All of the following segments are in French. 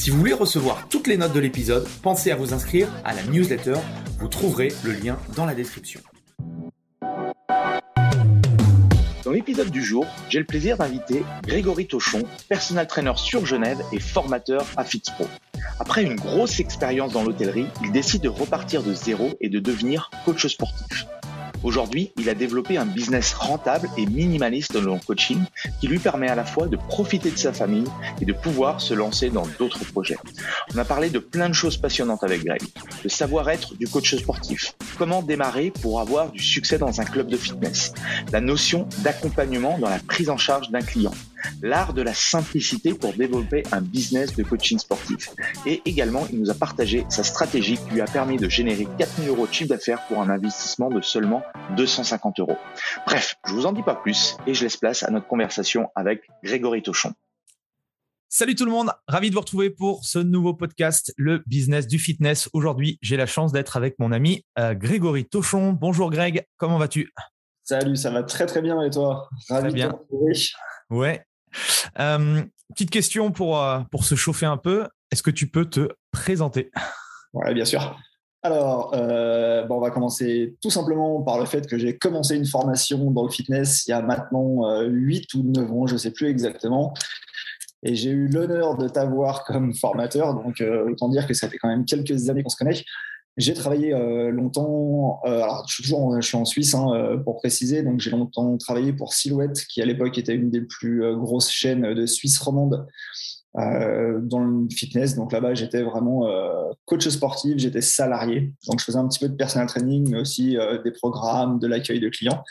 Si vous voulez recevoir toutes les notes de l'épisode, pensez à vous inscrire à la newsletter. Vous trouverez le lien dans la description. Dans l'épisode du jour, j'ai le plaisir d'inviter Grégory Tochon, personal trainer sur Genève et formateur à FitzPro. Après une grosse expérience dans l'hôtellerie, il décide de repartir de zéro et de devenir coach sportif. Aujourd'hui, il a développé un business rentable et minimaliste dans le coaching qui lui permet à la fois de profiter de sa famille et de pouvoir se lancer dans d'autres projets. On a parlé de plein de choses passionnantes avec Greg. Le savoir-être du coach sportif. Comment démarrer pour avoir du succès dans un club de fitness? La notion d'accompagnement dans la prise en charge d'un client l'art de la simplicité pour développer un business de coaching sportif. Et également, il nous a partagé sa stratégie qui lui a permis de générer 4000 euros de chiffre d'affaires pour un investissement de seulement 250 euros. Bref, je vous en dis pas plus et je laisse place à notre conversation avec Grégory Tochon. Salut tout le monde, ravi de vous retrouver pour ce nouveau podcast, le business du fitness. Aujourd'hui, j'ai la chance d'être avec mon ami euh, Grégory Tochon. Bonjour Greg, comment vas-tu? Salut, ça va très très bien et toi? Ravi bien. Ouais, euh, petite question pour, euh, pour se chauffer un peu. Est-ce que tu peux te présenter? Oui, bien sûr. Alors, euh, bon, on va commencer tout simplement par le fait que j'ai commencé une formation dans le fitness il y a maintenant 8 ou 9 ans, je ne sais plus exactement. Et j'ai eu l'honneur de t'avoir comme formateur. Donc, autant dire que ça fait quand même quelques années qu'on se connaît. J'ai travaillé euh, longtemps, euh, je suis toujours en Suisse hein, euh, pour préciser, donc j'ai longtemps travaillé pour Silhouette, qui à l'époque était une des plus grosses chaînes de Suisse romande dans le fitness. Donc là-bas, j'étais vraiment coach sportif, j'étais salarié, donc je faisais un petit peu de personal training, mais aussi des programmes, de l'accueil de clients.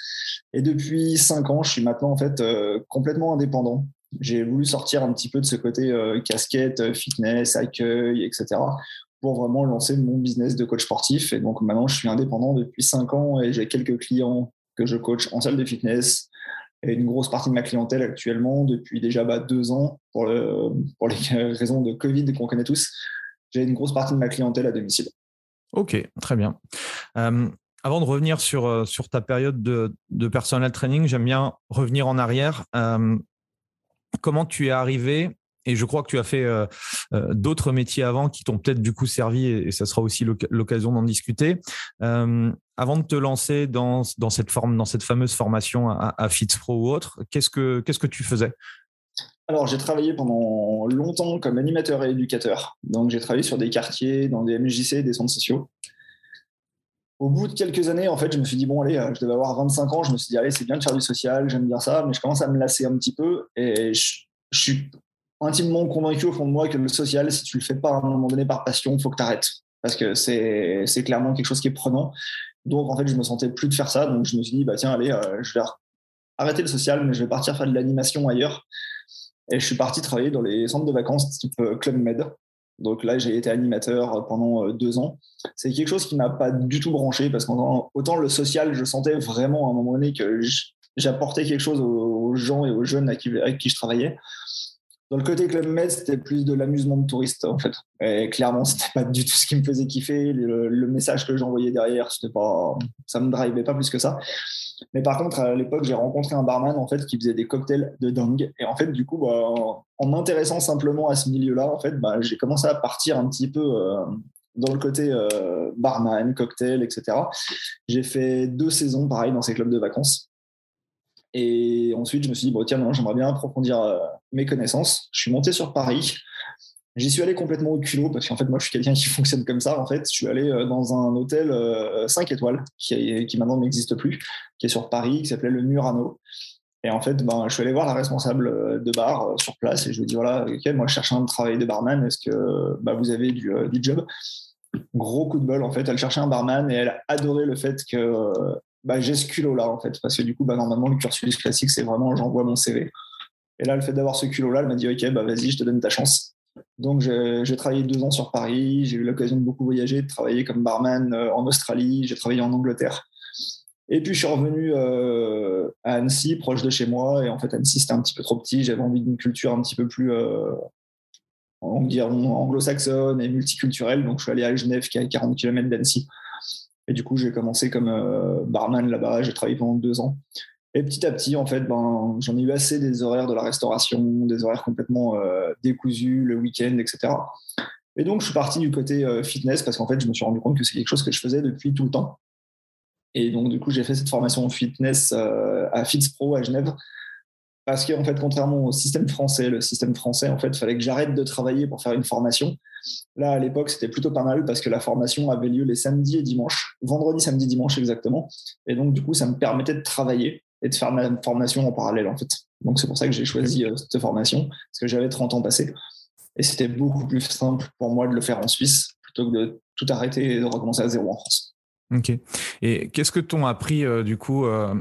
Et depuis cinq ans, je suis maintenant en fait complètement indépendant. J'ai voulu sortir un petit peu de ce côté casquette, fitness, accueil, etc pour vraiment lancer mon business de coach sportif. Et donc maintenant, je suis indépendant depuis cinq ans et j'ai quelques clients que je coach en salle de fitness et une grosse partie de ma clientèle actuellement depuis déjà bah, deux ans pour les raisons de Covid qu'on connaît tous. J'ai une grosse partie de ma clientèle à domicile. Ok, très bien. Euh, avant de revenir sur, euh, sur ta période de, de personal training, j'aime bien revenir en arrière. Euh, comment tu es arrivé et je crois que tu as fait euh, euh, d'autres métiers avant qui t'ont peut-être du coup servi, et, ça sera aussi l'occasion d'en discuter. Euh, avant de te lancer dans, dans, cette forme, dans cette fameuse formation à, à FitzPro ou autre, qu'est-ce que que tu faisais? Alors, j'ai travaillé pendant longtemps comme animateur et éducateur. Donc, j'ai travaillé sur des quartiers, dans des MJC, des centres sociaux. Au bout de quelques années, en fait, je me suis dit, bon, allez, je devais avoir 25 ans. Je me suis dit, allez, c'est bien de faire du social, j'aime bien ça, mais je commence à me lasser un petit peu. Et je suis intimement convaincu au fond de moi que le social, si tu le fais pas à un moment donné par passion, faut que tu arrêtes. Parce que c'est, c'est clairement quelque chose qui est prenant. Donc, en fait, je me sentais plus de faire ça. Donc, je me suis dit, bah, tiens, allez, euh, je vais arrêter le social, mais je vais partir faire de l'animation ailleurs. Et je suis parti travailler dans les centres de vacances type euh, Club Med. Donc là, j'ai été animateur pendant euh, deux ans. C'est quelque chose qui m'a pas du tout branché parce qu'autant le social, je sentais vraiment à un moment donné que j'apportais quelque chose aux gens et aux jeunes avec qui je travaillais. Dans le côté Club Med, c'était plus de l'amusement de touriste, en fait. Et clairement, c'était pas du tout ce qui me faisait kiffer. Le, message que j'envoyais derrière, c'était pas, ça me drivait pas plus que ça. Mais par contre, à l'époque, j'ai rencontré un barman, en fait, qui faisait des cocktails de dingue. Et en fait, du coup, bah, en m'intéressant simplement à ce milieu-là, en fait, bah, j'ai commencé à partir un petit peu euh, dans le côté barman, cocktail, etc. J'ai fait deux saisons, pareil, dans ces clubs de vacances. Et ensuite, je me suis dit, bon, tiens, j'aimerais bien approfondir mes connaissances. Je suis monté sur Paris. J'y suis allé complètement au culot parce qu'en fait, moi, je suis quelqu'un qui fonctionne comme ça. En fait, je suis allé euh, dans un hôtel 5 euh, étoiles qui, qui maintenant n'existe plus, qui est sur Paris, qui s'appelait le Murano. Et en fait, ben, je suis allé voir la responsable euh, de bar sur place et je lui ai dit voilà, ok, moi, je cherche un travail de barman. Est-ce que bah, vous avez du, du, job? Gros coup de bol, en fait. Elle cherchait un barman et elle a adoré le fait que bah, j'ai ce culot-là, en fait. Parce que du coup, bah, normalement, le cursus classique, c'est vraiment j'envoie mon CV. Et là, le fait d'avoir ce culot-là, elle m'a dit ok, bah, vas-y, je te donne ta chance. Donc, j'ai travaillé deux ans sur Paris. J'ai eu l'occasion de beaucoup voyager, de travailler comme barman euh, en Australie. J'ai travaillé en Angleterre. Et puis, je suis revenu euh, à Annecy, proche de chez moi. Et en fait, Annecy, c'était un petit peu trop petit. J'avais envie d'une culture un petit peu plus euh, anglo-saxonne et multiculturelle. Donc, je suis allé à Genève, qui est à 40 km d'Annecy. Et du coup, j'ai commencé comme barman là-bas. J'ai travaillé pendant deux ans. Et petit à petit, en fait, ben, j'en ai eu assez des horaires de la restauration, des horaires complètement euh, décousus, le week-end, etc. Et donc, je suis parti du côté euh, fitness parce qu'en fait, je me suis rendu compte que c'est quelque chose que je faisais depuis tout le temps. Et donc, du coup, j'ai fait cette formation fitness euh, à FitsPro à Genève. Parce qu'en fait, contrairement au système français, le système français, en fait, il fallait que j'arrête de travailler pour faire une formation. Là, à l'époque, c'était plutôt pas mal parce que la formation avait lieu les samedis et dimanches, vendredi, samedi, dimanche exactement. Et donc, du coup, ça me permettait de travailler et de faire ma formation en parallèle en fait. Donc c'est pour ça que j'ai choisi euh, cette formation, parce que j'avais 30 ans passés. Et c'était beaucoup plus simple pour moi de le faire en Suisse plutôt que de tout arrêter et de recommencer à zéro en France. Ok. Et qu'est-ce que t'ont appris euh, du coup euh,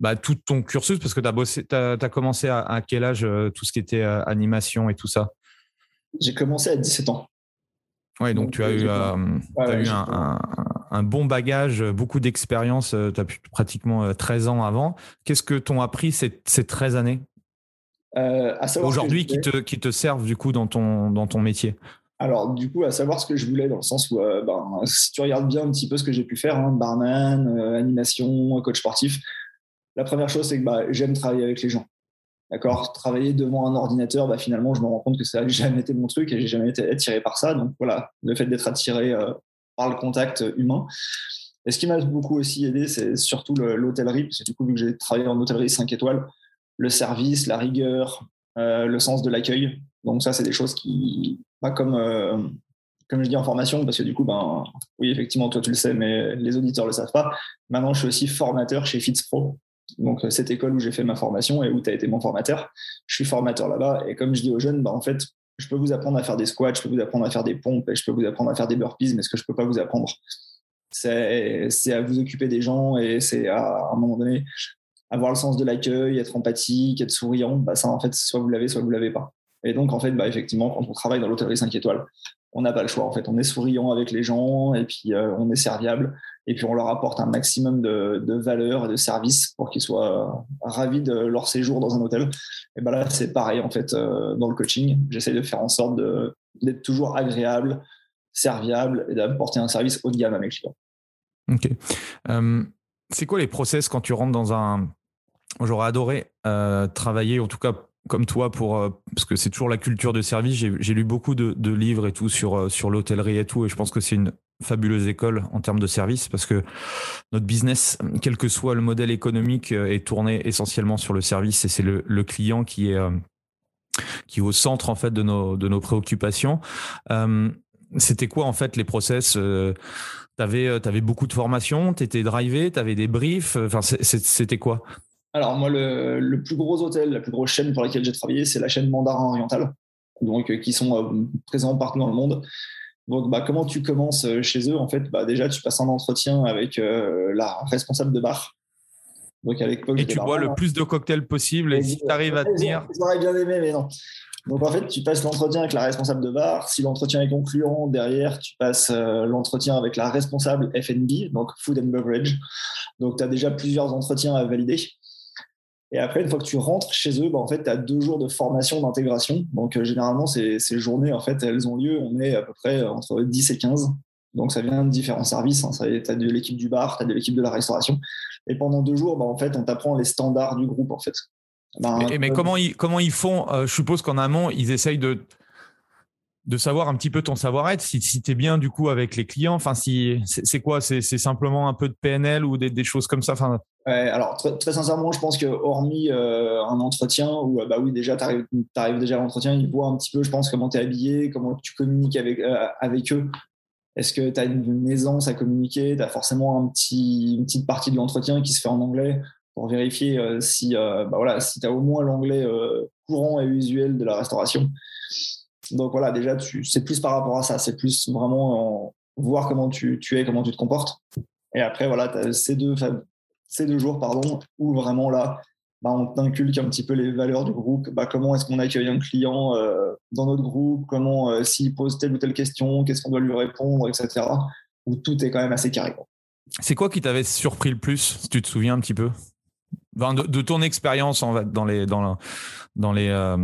bah, tout ton cursus? Parce que tu as, as, commencé à, quel âge tout ce qui était animation et tout ça? J'ai commencé à 17 ans. Oui, donc, tu as eu, as eu un, un bon bagage, beaucoup d'expérience. Euh, tu as pratiquement 13 euh, ans avant. Qu'est-ce que t'ont appris ces, ces 13 années? Euh, Aujourd'hui, qui te, qui te servent du coup dans ton, dans ton métier? Alors, du coup, à savoir ce que je voulais, dans le sens où, ben, si tu regardes bien un petit peu ce que j'ai pu faire, hein, barman, animation, coach sportif, la première chose, c'est que bah, j'aime travailler avec les gens. D'accord? Travailler devant un ordinateur, bah, finalement, je me rends compte que ça n'a jamais été mon truc et j'ai jamais été attiré par ça. Donc voilà, le fait d'être attiré par le contact humain. Et ce qui m'a beaucoup aussi aidé, c'est surtout l'hôtellerie, parce que du coup, vu que j'ai travaillé en hôtellerie 5 étoiles, le service, la rigueur, euh, le sens de l'accueil. Donc ça, c'est des choses qui, pas comme, euh, comme je dis en formation, parce que du coup, ben, oui, effectivement, toi tu le sais, mais les auditeurs le savent pas. Maintenant, je suis aussi formateur chez FitzPro. Donc cette école où j'ai fait ma formation et où tu as été mon formateur, je suis formateur là-bas. Et comme je dis aux jeunes, ben, en fait, je peux vous apprendre à faire des squats, je peux vous apprendre à faire des pompes, je peux vous apprendre à faire des burpees, mais ce que je ne peux pas vous apprendre, c'est à vous occuper des gens et c'est à, un moment donné avoir le sens de l'accueil, être empathique, être souriant. Bah ça, en fait, soit vous l'avez, soit vous l'avez pas. Et donc, en fait, bah, effectivement, quand on travaille dans l'hôtellerie 5 étoiles, on n'a pas le choix. En fait, on est souriant avec les gens et puis euh, on est serviable et puis on leur apporte un maximum de, valeur et de service pour qu'ils soient ravis de leur séjour dans un hôtel. Et ben là, c'est pareil en fait euh, dans le coaching. J'essaie de faire en sorte d'être toujours agréable, serviable et d'apporter un service haut de gamme à mes clients. Ok. Euh, c'est quoi les process quand tu rentres dans un. J'aurais adoré travailler, en tout cas comme toi pour euh, parce que c'est toujours la culture de service. J'ai lu beaucoup de, de, livres et tout sur euh, sur l'hôtellerie et tout, et je pense que c'est une fabuleuse école en termes de service parce que notre business, quel que soit le modèle économique, euh, est tourné essentiellement sur le service et c'est le, le, client qui est qui est au centre en fait de nos de nos préoccupations. C'était quoi en fait les process T'avais avais beaucoup de formations, t'étais drivé, t'avais des briefs. Enfin, c'était quoi? Alors, moi, le, plus gros hôtel, la plus grosse chaîne pour laquelle j'ai travaillé, c'est la chaîne Mandarin Oriental, donc, euh, qui sont euh, présents partout dans le monde. Donc, bah, comment tu commences euh, chez eux? En fait, bah, déjà, tu passes un entretien avec la responsable de bar. Donc, l'époque, et tu bois le plus de cocktails possible. Et, si tu arrives à tenir. J'aurais bien aimé, mais non. Donc, en fait, tu passes l'entretien avec la responsable de bar. Si l'entretien est concluant, derrière, tu passes l'entretien avec la responsable FB, donc Food and Beverage. Donc, tu as déjà plusieurs entretiens à valider. Et après, une fois que tu rentres chez eux, bah, en fait, tu as deux jours de formation d'intégration. Donc, euh, généralement, ces, ces, journées, en fait, elles ont lieu, on est à peu près entre 10 et 15. Donc, ça vient de différents services. Hein. Tu as de l'équipe du bar, tu as de l'équipe de la restauration. Et pendant deux jours, bah, en fait, on t'apprend les standards du groupe, en fait. Ben, mais, comment, ils, comment ils font euh, Je suppose qu'en amont, ils essayent de de savoir un petit peu ton savoir-être, si, si tu es bien du coup avec les clients, enfin si c'est quoi, c'est simplement un peu de PNL ou des, choses comme ça? Enfin. Alors très, sincèrement, je pense que hormis euh, un entretien où bah oui déjà tu arrives, déjà à l'entretien, ils voient un petit peu, je pense comment tu es habillé, comment tu communiques avec euh, eux. Est-ce que tu as une, aisance à communiquer? Tu as forcément une petite partie de l'entretien qui se fait en anglais pour vérifier euh, si, bah voilà, tu au moins l'anglais courant et usuel de la restauration. Donc voilà, déjà, c'est plus par rapport à ça. C'est plus vraiment voir comment tu, es, comment tu te comportes. Et après, voilà, tu as ces deux, ces deux jours pardon, où vraiment là, bah, on t'inculque un petit peu les valeurs du groupe. Bah, comment est-ce qu'on accueille un client euh, dans notre groupe? Comment, euh, s'il pose telle ou telle question, qu'est-ce qu'on doit lui répondre, etc. Où tout est quand même assez carré. C'est quoi qui t'avait surpris le plus, si tu te souviens un petit peu? De, ton expérience en, dans, les, dans, dans, les, euh,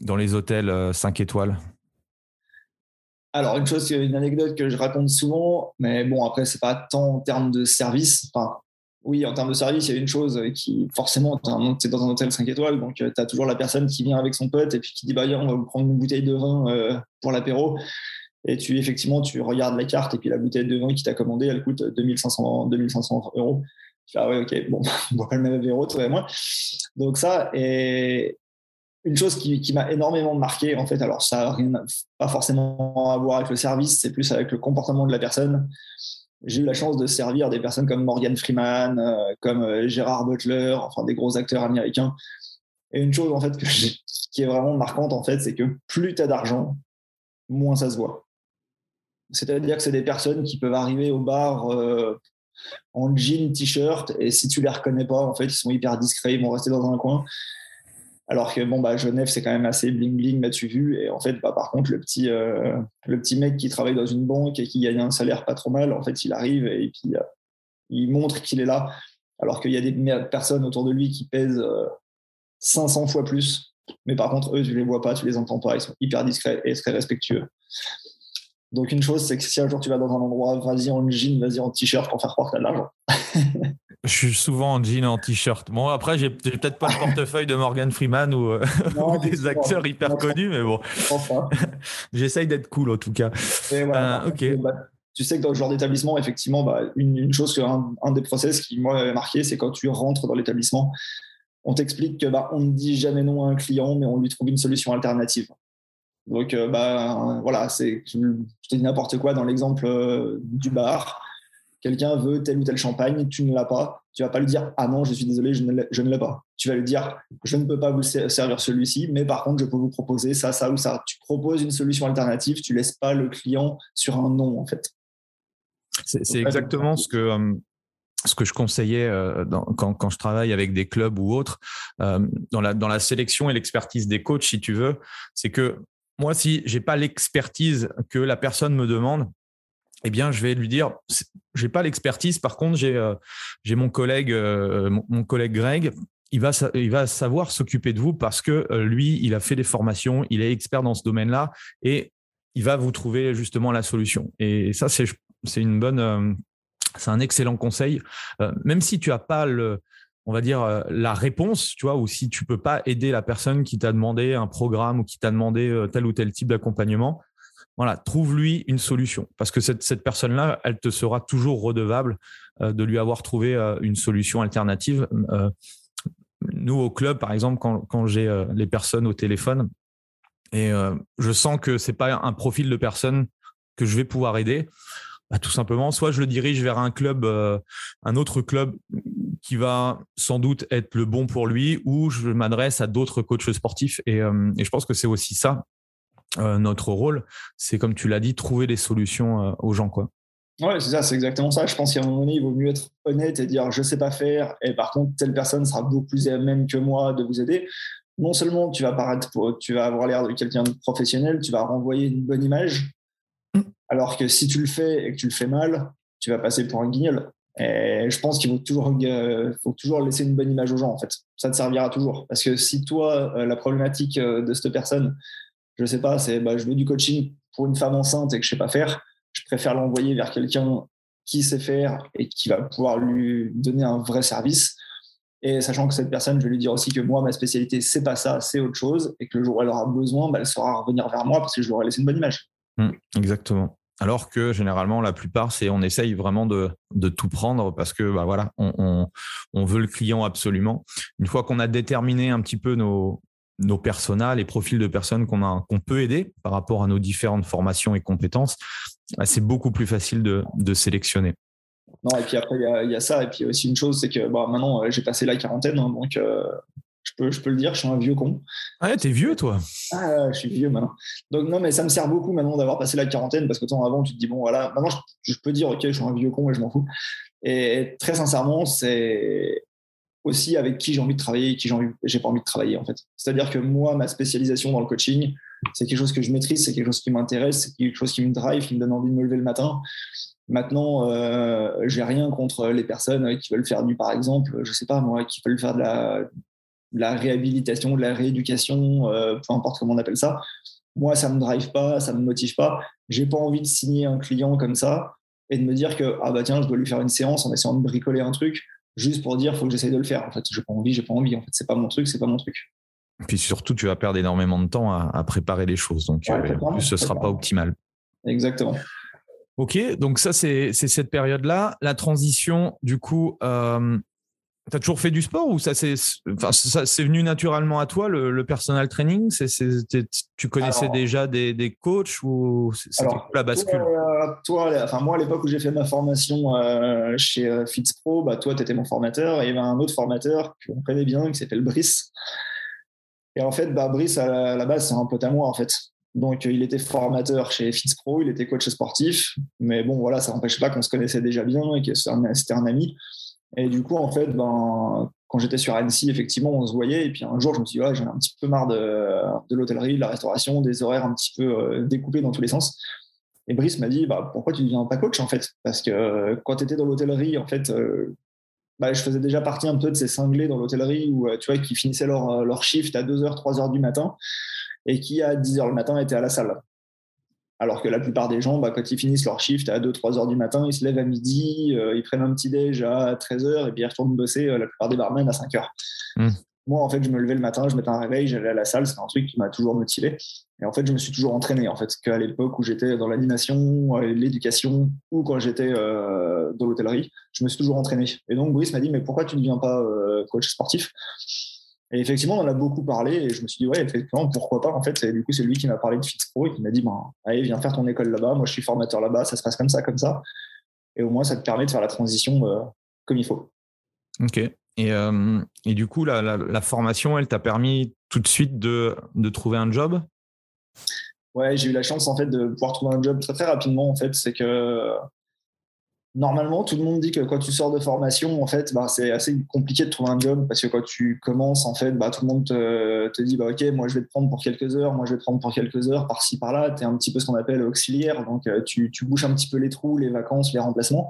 dans les hôtels 5 euh, étoiles alors, une chose, une anecdote que je raconte souvent, mais bon, après, c'est pas tant en termes de service. Enfin, oui, en termes de service, il y a une chose qui, forcément, tu es dans un hôtel 5 étoiles, donc euh, tu as toujours la personne qui vient avec son pote et puis qui dit, bah, on va vous prendre une bouteille de vin pour l'apéro. Et tu, effectivement, tu regardes la carte et puis la bouteille de vin qui t'a commandé, elle coûte 2500, 2500 euros. Ah ouais, ok, bon, on voit pas le même véro, toi et moi. Donc ça, est une chose qui, m'a énormément marqué, en fait, alors ça n'a rien, pas forcément à voir avec le service, c'est plus avec le comportement de la personne. J'ai eu la chance de servir des personnes comme Morgan Freeman, euh, comme euh, Gérard Butler, enfin des gros acteurs américains. Et une chose, en fait, qui est vraiment marquante, en fait, c'est que plus tu as d'argent, moins ça se voit. C'est-à-dire que c'est des personnes qui peuvent arriver au bar euh, en jean, t-shirt, et si tu les reconnais pas, en fait, ils sont hyper discrets, ils vont rester dans un coin. Alors que bon, bah, Genève, c'est quand même assez bling bling, m'as-tu vu Et en fait, bah, par contre, le petit, euh, le petit mec qui travaille dans une banque et qui gagne un salaire pas trop mal, en fait, il arrive et puis euh, il montre qu'il est là. Alors qu'il y a des personnes autour de lui qui pèsent 500 euh, fois plus. Mais par contre, eux, tu les vois pas, tu les entends pas, ils sont hyper discrets et très respectueux. Donc une chose, c'est que si un jour tu vas dans un endroit, vas-y en jean, vas-y en t-shirt pour faire croire que tu de l'argent. Je suis souvent en jean et en t-shirt. Bon, après, j'ai peut-être pas le portefeuille de Morgan Freeman ou, euh, des acteurs hyper connus, mais bon. J'essaye d'être cool en tout cas. Euh, ok. Bah, tu sais que dans le genre d'établissement, effectivement, bah, une, chose, un, un, des process qui m'avait marqué, c'est quand tu rentres dans l'établissement, on t'explique que bah, on ne dit jamais non à un client, mais on lui trouve une solution alternative. Donc, euh, bah, voilà, c'est, je te dis n'importe quoi dans l'exemple du bar. Quelqu'un veut tel ou tel champagne, tu ne l'as pas. Tu vas pas lui dire Ah non, je suis désolé, je ne l'ai pas. Tu vas lui dire Je ne peux pas vous servir celui-ci, mais par contre, je peux vous proposer ça, ça ou ça. Tu proposes une solution alternative, tu laisses pas le client sur un non, en fait. C'est exactement ce que, euh, ce que je conseillais quand, quand, je travaille avec des clubs ou autres, dans, la, dans la sélection et l'expertise des coachs, si tu veux, c'est que moi, si j'ai pas l'expertise que la personne me demande, eh bien, je vais lui dire, j'ai pas l'expertise. Par contre, j'ai euh, mon collègue, euh, mon, collègue Greg. Il va, il va savoir s'occuper de vous parce que euh, lui, il a fait des formations, il est expert dans ce domaine-là et il va vous trouver justement la solution. Et ça, c'est une bonne, c'est un excellent conseil. même si tu as pas le, on va dire, la réponse, tu vois, ou si tu peux pas aider la personne qui t'a demandé un programme ou qui t'a demandé tel ou tel type d'accompagnement, voilà, trouve-lui une solution. Parce que cette, personne-là, elle te sera toujours redevable euh, de lui avoir trouvé une solution alternative. nous, au club, par exemple, quand, j'ai les personnes au téléphone, et je sens que c'est pas un profil de personne que je vais pouvoir aider, bah, tout simplement, soit je le dirige vers un club, un autre club qui va sans doute être le bon pour lui ou je m'adresse à d'autres coachs sportifs. Et, euh, je pense que c'est aussi ça, euh, notre rôle. C'est comme tu l'as dit, trouver des solutions euh, aux gens. Quoi. Ouais, c'est ça, c'est exactement ça. Je pense qu'à un moment donné, il vaut mieux être honnête et dire je sais pas faire, et par contre, telle personne sera beaucoup plus à même que moi de vous aider. Non seulement tu vas paraître, tu vas avoir l'air de quelqu'un de professionnel, tu vas renvoyer une bonne image, alors que si tu le fais et que tu le fais mal, tu vas passer pour un guignol. Et je pense qu'il faut toujours, euh, faut toujours laisser une bonne image aux gens, en fait. Ça te servira toujours. Parce que si toi, la problématique de cette personne, je sais pas, c'est bah, je veux du coaching pour une femme enceinte et que je sais pas faire, je préfère l'envoyer vers quelqu'un qui sait faire et qui va pouvoir lui donner un vrai service Et sachant que cette personne, je vais lui dire aussi que moi, ma spécialité, c'est pas ça, c'est autre chose, et que le jour où elle aura besoin, bah, elle saura revenir vers moi parce que je lui aurai laissé une bonne image. Mmh, exactement. Alors que généralement, la plupart, c'est on essaye vraiment de, tout prendre parce que bah voilà, on, veut le client absolument. Une fois qu'on a déterminé un petit peu nos, nos personas, les profils de personnes qu'on qu'on peut aider par rapport à nos différentes formations et compétences, bah, c'est beaucoup plus facile de, sélectionner. Non, et puis après, il y, a ça. Et puis aussi une chose, c'est que bah, maintenant, euh, j'ai passé la quarantaine, hein, donc euh, je peux, je peux le dire, je suis un vieux con. Ah ouais, t'es vieux, toi Ah, je suis vieux maintenant. Donc, non, mais ça me sert beaucoup maintenant d'avoir passé la quarantaine parce que temps avant, tu te dis, bon, voilà, maintenant, je, peux dire, ok, je suis un vieux con et je m'en fous. Et très sincèrement, c'est aussi avec qui j'ai envie de travailler et qui j'ai, pas envie de travailler, en fait. C'est-à-dire que moi, ma spécialisation dans le coaching, c'est quelque chose que je maîtrise, c'est quelque chose qui m'intéresse, c'est quelque chose qui me drive, qui me donne envie de me lever le matin. Maintenant, euh, j'ai rien contre les personnes qui veulent faire du, par exemple, je sais pas moi, qui veulent faire de la, la réhabilitation, de la rééducation, euh, peu importe comment on appelle ça. Moi, ça me drive pas, ça me motive pas. J'ai pas envie de signer un client comme ça et de me dire que ah bah tiens, je dois lui faire une séance en essayant de bricoler un truc juste pour dire faut que j'essaye de le faire. En fait, j'ai pas envie, j'ai pas envie. En fait, c'est pas mon truc, c'est pas mon truc. Et puis surtout, tu vas perdre énormément de temps à, préparer les choses, donc euh, ce sera pas optimal. Exactement. Ok, donc ça c'est cette période-là. La transition, du coup, euh, tu as toujours fait du sport ou ça c'est enfin, c'est venu naturellement à toi le, personal training? C'est, Tu connaissais déjà des, des, coachs ou c'était la bascule? toi, toi, enfin, Moi, à l'époque où j'ai fait ma formation euh, chez euh, FitzPro, bah, toi, tu étais mon formateur et il y avait un autre formateur qu'on connaît bien qui s'appelle Brice. Et en fait, bah, Brice, à la, base, c'est un pote à moi en fait. Donc, il était formateur chez FitzPro, il était coach sportif. Mais bon, voilà, ça n'empêche pas qu'on se connaissait déjà bien et que c'était un ami. Et du coup, en fait, ben, quand j'étais sur Annecy, effectivement, on se voyait. Et puis un jour, je me suis dit, ouais, j'en ai un petit peu marre de, l'hôtellerie, de la restauration, des horaires un petit peu euh, découpés dans tous les sens. Et Brice m'a dit, bah, pourquoi tu ne deviens pas coach, en fait? Parce que euh, quand tu étais dans l'hôtellerie, en fait, euh, bah, je faisais déjà partie un peu de ces cinglés dans l'hôtellerie où, tu vois, qui finissaient leur, leur shift à 2h, 3h du matin et qui, à 10h le matin, étaient à la salle. Alors que la plupart des gens, bah, quand ils finissent leur shift à 2-3 heures du matin, ils se lèvent à midi, euh, ils prennent un petit déj à 13 heures et puis ils retournent bosser, euh, la plupart des barmen, à 5 heures. Hmm. Moi, en fait, je me levais le matin, je mettais un réveil, j'allais à la salle, c'est un truc qui m'a toujours motivé. Et en fait, je me suis toujours entraîné, en fait, qu'à l'époque où j'étais dans l'animation, euh, l'éducation, ou quand j'étais dans l'hôtellerie, je me suis toujours entraîné. Et donc, Brice m'a dit, mais pourquoi tu ne deviens pas coach sportif? Et effectivement, on en a beaucoup parlé et je me suis dit, ouais, effectivement, pourquoi pas en fait. Et du coup, c'est lui qui m'a parlé de FitzPro et qui m'a dit, ben, allez, viens faire ton école là-bas. Moi, je suis formateur là-bas, ça se passe comme ça, comme ça. Et au moins, ça te permet de faire la transition euh, comme il faut. Ok. Et, euh, et du coup, la, la, formation, elle t'a permis tout de suite de, de trouver un job? Ouais, j'ai eu la chance en fait de pouvoir trouver un job très très rapidement. En fait, c'est que Normalement, tout le monde dit que quand tu sors de formation, en fait, bah, c'est assez compliqué de trouver un job parce que quand tu commences, en fait, bah, tout le monde te, dit bah, Ok, moi je vais te prendre pour quelques heures, moi je vais te prendre pour quelques heures, par-ci, par-là. Tu es un petit peu ce qu'on appelle auxiliaire, donc euh, tu, tu, bouches un petit peu les trous, les vacances, les remplacements.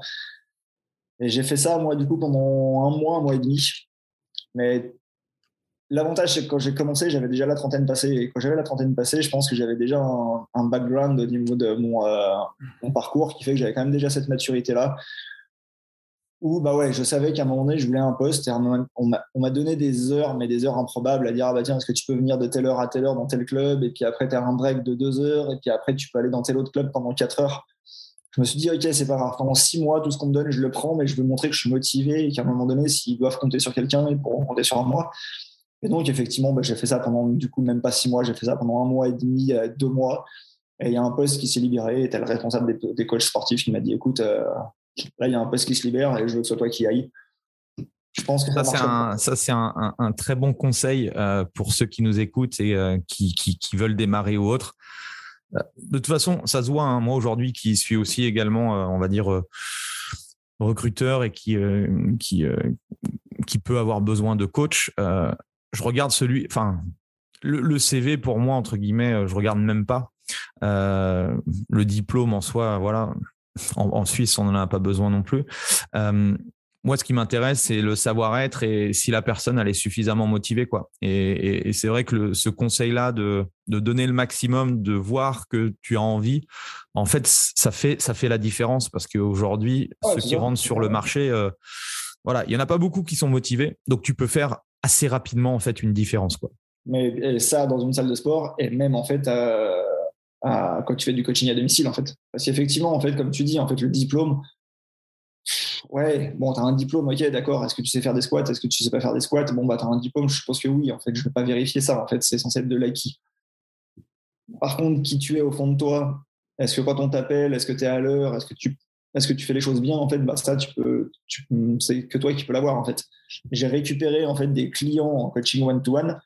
Et j'ai fait ça, moi, du coup, pendant un mois, un mois et demi. Mais L'avantage, c'est que quand j'ai commencé, j'avais déjà la trentaine passée. Et quand j'avais la trentaine passée, je pense que j'avais déjà un, background au niveau de mon, euh, mon, parcours qui fait que j'avais quand même déjà cette maturité-là. Où, bah ouais, je savais qu'à un moment donné, je voulais un poste. Et on m'a donné des heures, mais des heures improbables à dire ah bah tiens, est-ce que tu peux venir de telle heure à telle heure dans tel club? Et puis après, tu as un break de deux heures. Et puis après, tu peux aller dans tel autre club pendant quatre heures. Je me suis dit, ok, c'est pas grave. Pendant six mois, tout ce qu'on me donne, je le prends, mais je veux montrer que je suis motivé et qu'à un moment donné, s'ils doivent compter sur quelqu'un, ils pourront compter sur moi. Et donc, effectivement, bah, j'ai fait ça pendant, du coup, même pas six mois, j'ai fait ça pendant un mois et demi, euh, deux mois. Et il y a un poste qui s'est libéré, et le responsable des, coachs sportifs qui m'a dit, écoute, euh, là, il y a un poste qui se libère et je veux que ce soit toi qui aille. Je pense que ça, c'est un, ça, c'est un, un, très bon conseil euh, pour ceux qui nous écoutent et qui, qui, qui, veulent démarrer ou autre. De toute façon, ça se voit. Hein, moi, aujourd'hui, qui suis aussi également, on va dire, recruteur et qui, qui, qui peut avoir besoin de coach, je regarde celui, enfin, le, CV pour moi, entre guillemets, euh, je regarde même pas. Euh, le diplôme en soi, voilà. En, Suisse, on n'en a pas besoin non plus. Euh, moi, ce qui m'intéresse, c'est le savoir-être et si la personne elle est suffisamment motivée, quoi. Et, c'est vrai que ce conseil-là de, donner le maximum, de voir que tu as envie, en fait, ça fait ça fait la différence parce qu'aujourd'hui, ceux qui rentrent sur le marché, voilà, il y en a pas beaucoup qui sont motivés, donc tu peux faire assez rapidement en fait une différence quoi. Mais ça dans une salle de sport et même en fait quand tu fais du coaching à domicile en fait, parce qu'effectivement en fait comme tu dis en fait le diplôme, ouais, bon, tu as un diplôme, ok, d'accord. Est-ce que tu sais faire des squats? Est-ce que tu sais pas faire des squats? Bon, bah, tu as un diplôme, je suppose que oui. En fait, je vais pas vérifier ça. En fait, c'est censé être de l'acquis. Par contre, qui tu es au fond de toi? Est-ce que quand on t'appelle, est-ce que tu es à l'heure? Est-ce que est-ce que tu fais les choses bien en fait bah ça tu peux c'est que toi qui peux l'avoir en fait j'ai récupéré en fait des clients en coaching one to one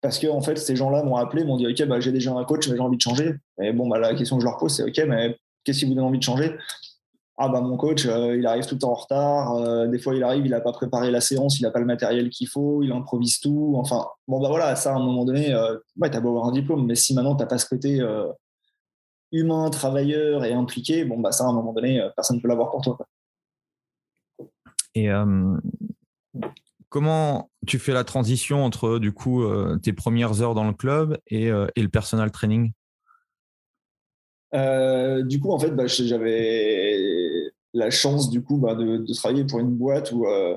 parce que en fait ces gens-là m'ont appelé m'ont dit ok bah j'ai déjà un coach mais j'ai envie de changer et bon bah la question que je leur pose c'est ok mais qu'est-ce qui vous donne envie de changer? Ah bah mon coach, euh, il arrive tout le temps en retard. Euh, des fois, il arrive, il n'a pas préparé la séance, il n'a pas le matériel qu'il faut, il improvise tout. Enfin, bon bah voilà, ça à un moment donné, euh, ouais, t'as beau avoir un diplôme, mais si maintenant t'as pas ce côté humain, travailleur et impliqué, bon bah ça à un moment donné, personne ne peut l'avoir pour toi. Et comment tu fais la transition entre du coup tes premières heures dans le club et, et le personal training? Du coup, en fait, bah, j'avais la chance du coup bah, de, travailler pour une boîte où euh,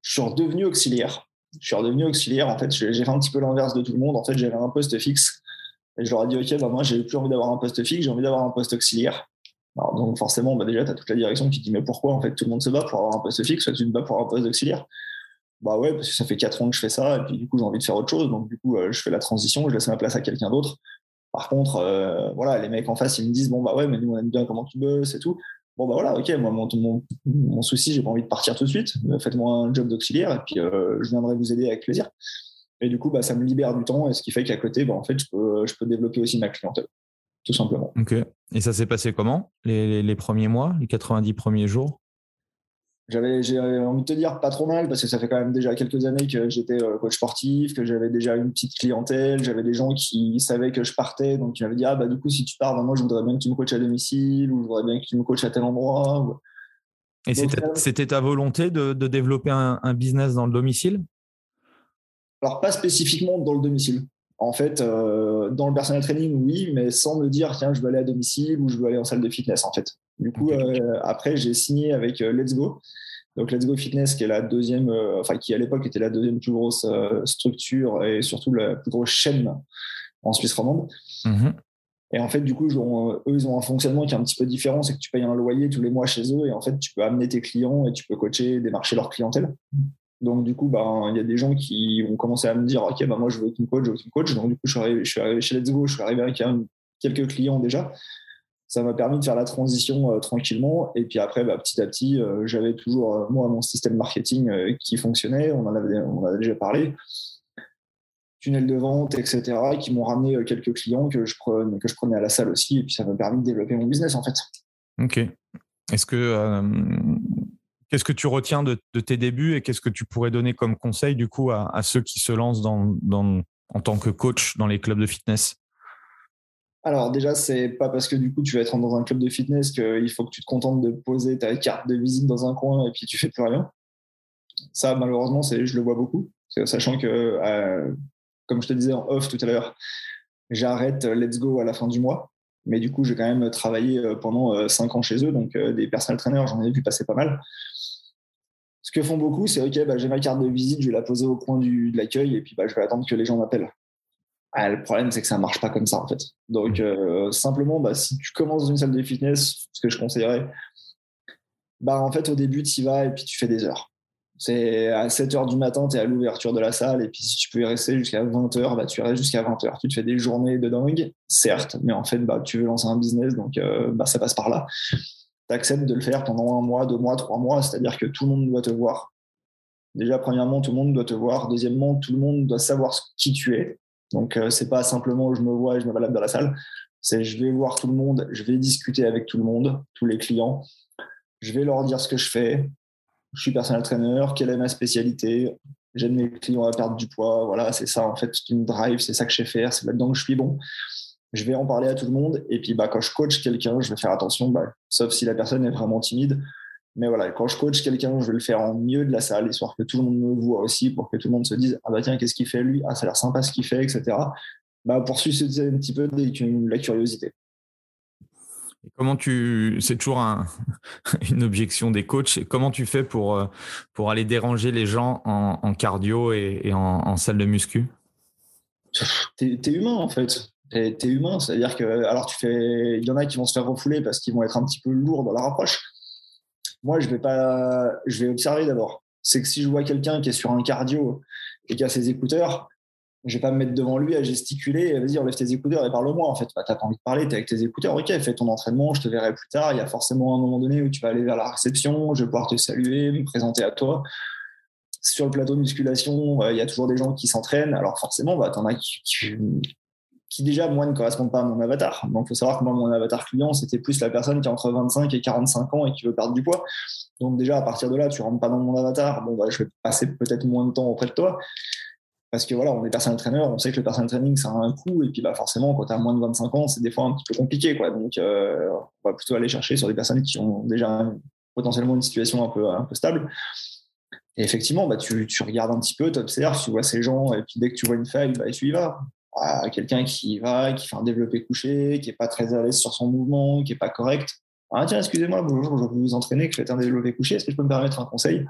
je suis redevenu auxiliaire. Je suis redevenu auxiliaire. En fait, j'ai fait un petit peu l'inverse de tout le monde. En fait, j'avais un poste fixe et je leur ai dit ok, bah, moi, j'ai plus envie d'avoir un poste fixe, j'ai envie d'avoir un poste auxiliaire. donc forcément, bah, déjà, tu as toute la direction qui dit mais pourquoi en fait tout le monde se bat pour avoir un poste fixe, soit tu te bats pour avoir un poste auxiliaire? Bah ouais, parce que ça fait 4 ans que je fais ça et puis du coup j'ai envie de faire autre chose. Donc du coup, euh, je fais la transition, je laisse ma place à quelqu'un d'autre. Par contre, euh, voilà, les mecs en face, ils me disent bon bah ouais, mais nous on aime bien comment tu bosses et tout. Bon, bah voilà, ok, moi, mon, mon, mon souci, j'ai pas envie de partir tout de suite. Faites-moi un job d'auxiliaire et puis euh, je viendrai vous aider avec plaisir. Et du coup, bah, ça me libère du temps et ce qui fait qu'à côté, bah, en fait, je peux, je peux développer aussi ma clientèle, tout simplement. Ok. Et ça s'est passé comment les, les premiers mois, les 90 premiers jours? J'avais j'ai envie de te dire pas trop mal parce que ça fait quand même déjà quelques années que j'étais euh, coach sportif que j'avais déjà une petite clientèle j'avais des gens qui savaient que je partais donc ils m'avaient dit ah bah du coup si tu pars bah, moi je voudrais bien que tu me coaches à domicile ou je voudrais bien que tu me coaches à tel endroit et c'était ta volonté de, de développer un, un, business dans le domicile? Alors pas spécifiquement dans le domicile en fait, euh, dans le personal training, oui, mais sans me dire, tiens, je veux aller à domicile ou je veux aller en salle de fitness, en fait. Du coup, euh, après, j'ai signé avec euh, Let's Go. Donc, Let's Go Fitness, qui est la deuxième, enfin, qui à l'époque était la deuxième plus grosse structure et surtout la plus grosse chaîne en Suisse romande. Mm-hmm. Et en fait, du coup, eux, ils ont un fonctionnement qui est un petit peu différent. C'est que tu payes un loyer tous les mois chez eux et en fait, tu peux amener tes clients et tu peux coacher, démarcher leur clientèle. Donc, du coup, ben, il y a des gens qui ont commencé à me dire Ok, ben, moi, je veux me coaches, je veux me coaches. Donc, du coup, je suis arrivé, chez Let's Go, je suis arrivé avec quelques clients déjà. Ça m'a permis de faire la transition euh, tranquillement. Et puis après, bah, petit à petit, euh, j'avais toujours, euh, moi, mon système marketing qui fonctionnait. On en avait déjà parlé. Tunnel de vente, etc., qui m'ont ramené quelques clients que je, prenais, que je prenais à la salle aussi. Et puis, ça m'a permis de développer mon business, en fait. Ok. Est-ce que Qu'est-ce que tu retiens de, tes débuts et qu'est-ce que tu pourrais donner comme conseil du coup à, ceux qui se lancent dans, en tant que coach dans les clubs de fitness? Alors déjà, c'est pas parce que du coup tu vas être dans un club de fitness qu'il faut que tu te contentes de poser ta carte de visite dans un coin et puis tu fais plus rien. Ça, malheureusement, je le vois beaucoup, sachant que, euh, comme je te disais en off tout à l'heure, j'arrête Let's Go à la fin du mois. Mais du coup, j'ai quand même travaillé euh, pendant 5 euh, ans chez eux, donc des personal trainers, j'en ai vu passer pas mal. Ce que font beaucoup, c'est OK, bah, j'ai ma carte de visite, je vais la poser au coin du, de l'accueil et puis bah, je vais attendre que les gens m'appellent. Ah, le problème, c'est que ça ne marche pas comme ça, en fait. Donc, euh, simplement, bah, si tu commences dans une salle de fitness, ce que je conseillerais, bah, en fait, au début, tu y vas et puis tu fais des heures. C'est à 7 heures du matin, tu es à l'ouverture de la salle, et puis si tu peux y rester jusqu'à 20 heures, bah, tu restes jusqu'à 20 heures. Tu te fais des journées de dingue, certes, mais en fait, bah, tu veux lancer un business, donc euh, bah, ça passe par là tu acceptes de le faire pendant un mois, deux mois, trois mois, c'est-à-dire que tout le monde doit te voir. Déjà, premièrement, tout le monde doit te voir. Deuxièmement, tout le monde doit savoir qui tu es. Donc, euh, c'est pas simplement je me vois et je me balade dans la salle. C'est je vais voir tout le monde, je vais discuter avec tout le monde, tous les clients. Je vais leur dire ce que je fais. Je suis personnel trainer, quelle est ma spécialité? J'aide mes clients à perdre du poids. Voilà, c'est ça en fait qui me drive, c'est ça que je sais faire, c'est là-dedans que je suis bon je vais en parler à tout le monde. Et puis, bah, quand je coach quelqu'un, je vais faire attention, bah, sauf si la personne est vraiment timide. Mais voilà, quand je coach quelqu'un, je vais le faire en milieu de la salle, histoire que tout le monde me voit aussi, pour que tout le monde se dise Ah bah tiens, qu'est-ce qu'il fait lui? Ah, ça a l'air sympa ce qu'il fait, etc. Bah, pour susciter un petit peu la curiosité. comment tu, c'est toujours une objection des coachs. Comment tu fais pour, euh, pour aller déranger les gens en, cardio et, en, salle de muscu? T'es es humain en fait. T'es es humain, c'est-à-dire que alors tu fais, il y en a qui vont se faire refouler parce qu'ils vont être un petit peu lourds dans la rapproche. Moi, je vais pas, je vais observer d'abord. C'est que si je vois quelqu'un qui est sur un cardio et qui a ses écouteurs, je vais pas me mettre devant lui à gesticuler vas-y enlève tes écouteurs et parle-moi en fait. Bah, t'as pas envie de parler t'es avec tes écouteurs. Ok fais ton entraînement je te verrai plus tard. Il y a forcément un moment donné où tu vas aller vers la réception je vais pouvoir te saluer me présenter à toi. Sur le plateau de musculation il y a toujours des gens qui s'entraînent. Alors forcément bah t'en as qui, qui, déjà moi ne correspondent pas à mon avatar donc faut savoir que moi mon avatar client c'était plus la personne qui a entre 25 et 45 ans et qui veut perdre du poids donc déjà à partir de là tu rentres pas dans mon avatar bon bah, je vais passer peut-être moins de temps auprès de toi parce que voilà, on est personal trainer, on sait que le personal training, ça a un coût, et puis bah, forcément, quand tu as moins de 25 ans, c'est des fois un petit peu compliqué. Quoi. Donc, euh, on va plutôt aller chercher sur des personnes qui ont déjà potentiellement une situation un peu, un peu stable. Et effectivement, bah, tu, tu regardes un petit peu, tu observes, tu vois ces gens, et puis dès que tu vois une faille, bah, tu y vas. Ah, quelqu'un qui va, qui fait un développé couché, qui n'est pas très à l'aise sur son mouvement, qui n'est pas correct. Ah, tiens, excusez-moi, bonjour, je veux vous entraîner, que je fais un développé couché, est-ce que je peux me permettre un conseil?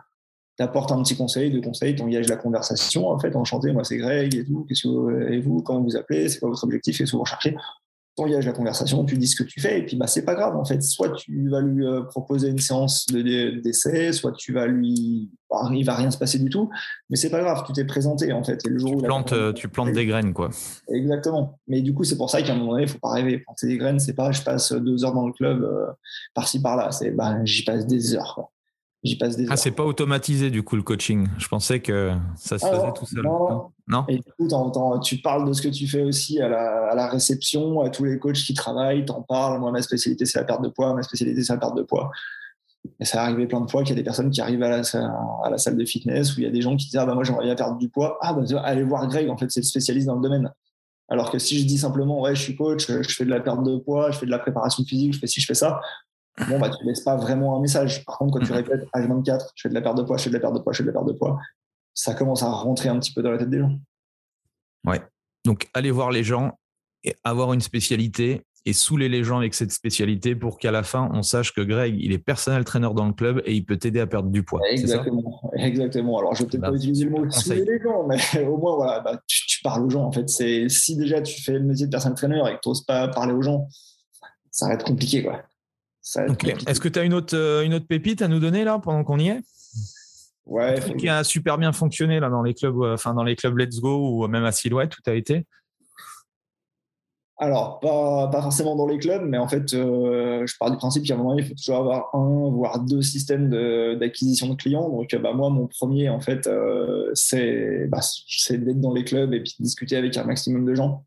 T'apportes un petit conseil, deux conseils, t'engages la conversation. En fait, enchanté, moi c'est Greg et tout. Qu'est-ce que vous, et vous, comment vous appelez? C'est quoi votre objectif? Qu'est-ce que vous recherchez? T'engages la conversation, tu dis ce que tu fais, et puis bah, c'est pas grave en fait. Soit tu vas lui euh, proposer une séance d'essai, soit tu vas lui. Bah, il va rien se passer du tout, mais c'est pas grave, tu t'es présenté en fait. Et le jour tu, plantes, euh, tu plantes des graines quoi. Exactement. Mais du coup, c'est pour ça qu'à un moment donné, il faut pas rêver. Planter des graines, c'est pas je passe deux heures dans le club euh, par-ci par-là. C'est bah, j'y passe des heures. Quoi j'y passe des Ah, c'est pas automatisé du coup le coaching. Je pensais que ça se faisait tout seul. Non. Et du coup, tu parles de ce que tu fais aussi à la, à la réception, à tous les coachs qui travaillent, t'en parles. Moi, ma spécialité, c'est la perte de poids. Ma spécialité, c'est la perte de poids. Et ça arrivé plein de fois qu'il y a des personnes qui arrivent à la, à la salle de fitness où il y a des gens qui disent Ah, bah, moi, j'aimerais bien perdre du poids. Ah, bah, allez voir Greg, en fait, c'est le spécialiste dans le domaine. Alors que si je dis simplement, ouais, je suis coach, je fais de la perte de poids, je fais de la préparation physique, je fais ci, je fais ça, bon, bah, tu laisses pas vraiment un message. Par contre, quand tu mhm. répètes H24, je fais de la perte de poids, je fais de la perte de poids, je fais de la perte de poids, ça commence à rentrer un petit peu dans la tête des gens. Ouais. Donc, aller voir les gens et avoir une spécialité et saouler les gens avec cette spécialité pour qu'à la fin, on sache que Greg, il est personnel trainer dans le club et il peut t'aider à perdre du poids. Exactement. Exactement. Alors, je vais peut-être bah, pas utiliser le mot saouler les gens, mais au moins, voilà, bah, tu, parles aux gens. En fait, c'est si déjà tu fais le métier de personnel trainer et que tu n'oses pas parler aux gens, ça va être compliqué, quoi. Est-ce que tu as une autre, euh, une autre pépite à nous donner là pendant qu'on y est? Ouais. qui a super bien fonctionné là dans les clubs, euh, enfin dans les clubs Let's Go ou même à Silhouette, où tu as été? Alors, pas, pas, forcément dans les clubs, mais en fait, euh, je pars du principe qu'à un moment, il faut toujours avoir un, voire deux systèmes d'acquisition de, clients. Donc, bah, moi, mon premier, en fait, c'est bah, d'être dans les clubs et puis de discuter avec un maximum de gens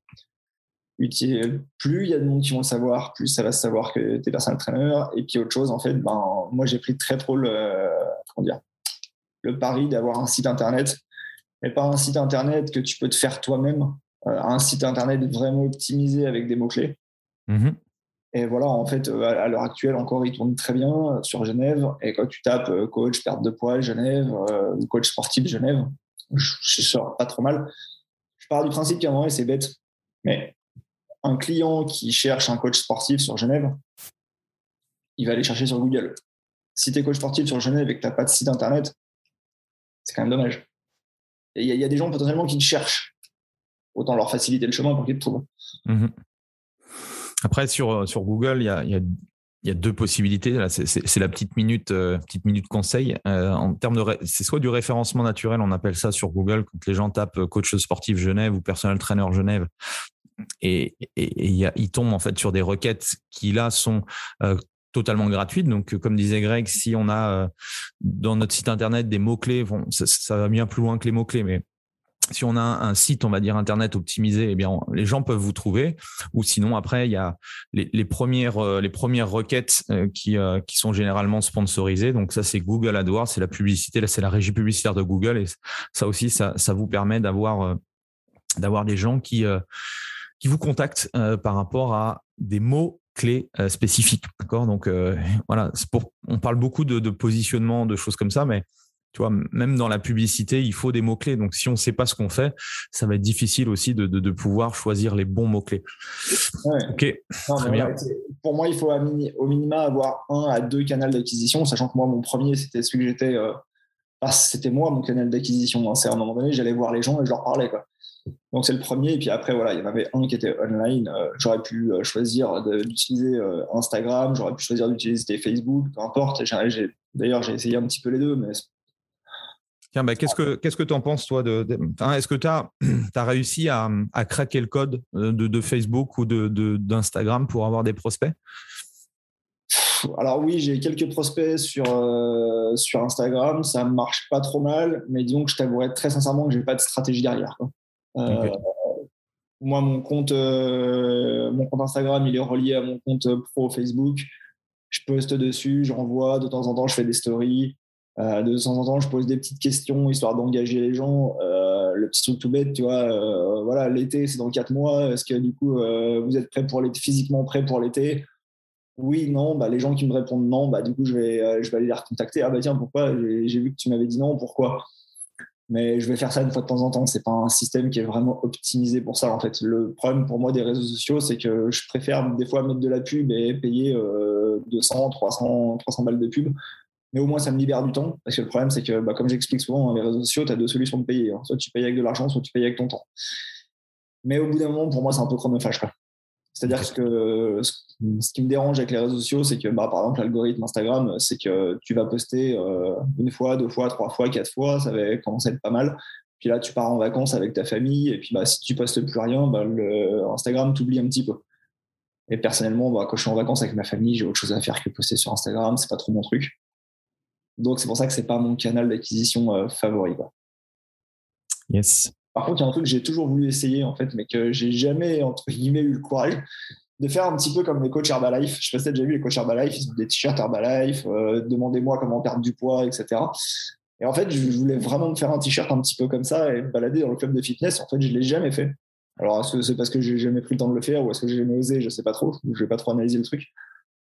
plus il y a de monde qui vont le savoir, plus ça va se savoir que tu es personal trainer. Et puis autre chose, en fait, ben, moi j'ai pris très trop le, comment dire, le pari d'avoir un site internet, mais pas un site internet que tu peux te faire toi-même, euh, un site internet vraiment optimisé avec des mots-clés. Mm-hmm. Et voilà, en fait, euh, à, l'heure actuelle encore, il tourne très bien sur Genève. Et quand tu tapes euh, coach perte de poids Genève ou coach sportif Genève, je, sors pas trop mal. Je pars du principe qu'à un moment, c'est bête. Mais un client qui cherche un coach sportif sur Genève, il va aller chercher sur Google. Si tu es coach sportif sur Genève et que tu n'as pas de site internet, c'est quand même dommage. Il y, a des gens potentiellement qui te cherchent. Autant leur faciliter le chemin pour qu'ils te trouvent. Mhm. Après, sur, euh, sur Google, il y a, y a, deux possibilités. c'est la petite minute, euh, petite minute conseil. Euh, en termes de, c'est soit du référencement naturel, on appelle ça sur Google quand les gens tapent coach sportif Genève ou personnel trainer Genève et, il tombe en fait sur des requêtes qui là sont euh, totalement gratuites. Donc, comme disait Greg, si on a euh, dans notre site internet des mots clés, bon, ça, va bien plus loin que les mots clés, mais si on a un, site, on va dire internet optimisé, eh bien les gens peuvent vous trouver. Ou sinon après, il y a les, premières euh, requêtes qui sont généralement sponsorisées. Donc ça c'est Google AdWords, c'est la publicité, là c'est la régie publicitaire de Google et ça aussi ça vous permet d'avoir des gens qui qui vous contactent euh, par rapport à des mots clés euh, spécifiques. D'accord? Donc euh, voilà, pour, on parle beaucoup de, positionnement, de choses comme ça, mais tu vois, même dans la publicité, il faut des mots-clés. Donc, si on ne sait pas ce qu'on fait, ça va être difficile aussi de, de, pouvoir choisir les bons mots-clés. Ok. pour moi, il faut au minima avoir un à deux canaux d'acquisition, sachant que moi, mon premier, c'était celui que j'étais. C'était moi, mon canal d'acquisition. Hein. C'est à un moment donné, j'allais voir les gens et je leur parlais. Quoi. Donc, c'est le premier. Et puis après, voilà, il y en avait un qui était online. Euh, j'aurais pu euh, choisir d'utiliser Instagram, j'aurais pu choisir d'utiliser Facebook, peu importe. D'ailleurs, j'ai essayé un petit peu les deux, mais bah, qu'est-ce que qu'est-ce que tu en penses toi de, Est-ce que tu as, as, réussi à, à, craquer le code de, de Facebook ou d'Instagram de, pour avoir des prospects? Alors oui, j'ai quelques prospects sur, euh, sur Instagram, ça marche pas trop mal, mais disons que je t'avouerai très sincèrement que j'ai pas de stratégie derrière. Euh, moi, mon compte, euh, mon compte Instagram, il est relié à mon compte pro Facebook. Je poste dessus, j'envoie, de temps en temps, je fais des stories. Euh, de temps en temps, je pose des petites questions histoire d'engager les gens. Le petit truc tout bête, tu vois, voilà, l'été, c'est dans quatre mois. Est-ce que du coup, vous êtes prêt pour l'été, physiquement prêt pour l'été? Oui, non. Bah, les gens qui me répondent non, bah, du coup, je vais, je vais aller les recontacter. Ah bah tiens, pourquoi? J'ai vu que tu m'avais dit non, pourquoi? Mais je vais faire ça une fois de temps en temps. C'est pas un système qui est vraiment optimisé pour ça. En fait, le problème pour moi des réseaux sociaux, c'est que je préfère des fois mettre de la pub et payer 200, 300, 300 balles de pub mais au moins ça me libère du temps. Parce que le problème, c'est que, bah, comme j'explique souvent, les réseaux sociaux, tu as deux solutions de payer. Hein. Soit tu payes avec de l'argent, soit tu payes avec ton temps. Mais au bout d'un moment, pour moi, c'est un peu chronophage. C'est-à-dire que ce qui me dérange avec les réseaux sociaux, c'est que, bah, par exemple, l'algorithme Instagram, c'est que tu vas poster euh, une fois, deux fois, trois fois, quatre fois, ça va commencer à être pas mal. Puis là, tu pars en vacances avec ta famille, et puis bah, si tu postes plus rien, bah, le Instagram t'oublie un petit peu. Et personnellement, bah, quand je suis en vacances avec ma famille, j'ai autre chose à faire que poster sur Instagram, c'est pas trop mon truc. Donc c'est pour ça que c'est pas mon canal d'acquisition euh, favori. Yes. Par contre, il y a un truc que j'ai toujours voulu essayer en fait, mais que j'ai jamais entre guillemets eu le courage de faire un petit peu comme les coachs Herbalife. Je sais pas si déjà vu les coachs Herbalife, ils ont des t-shirts Herbalife, euh, demandez-moi comment perdre du poids, etc. Et en fait, je voulais vraiment me faire un t-shirt un petit peu comme ça et me balader dans le club de fitness. En fait, je l'ai jamais fait. Alors, est-ce que c'est parce que j'ai jamais pris le temps de le faire ou est-ce que j'ai jamais osé? Je sais pas trop. Je vais pas trop analyser le truc.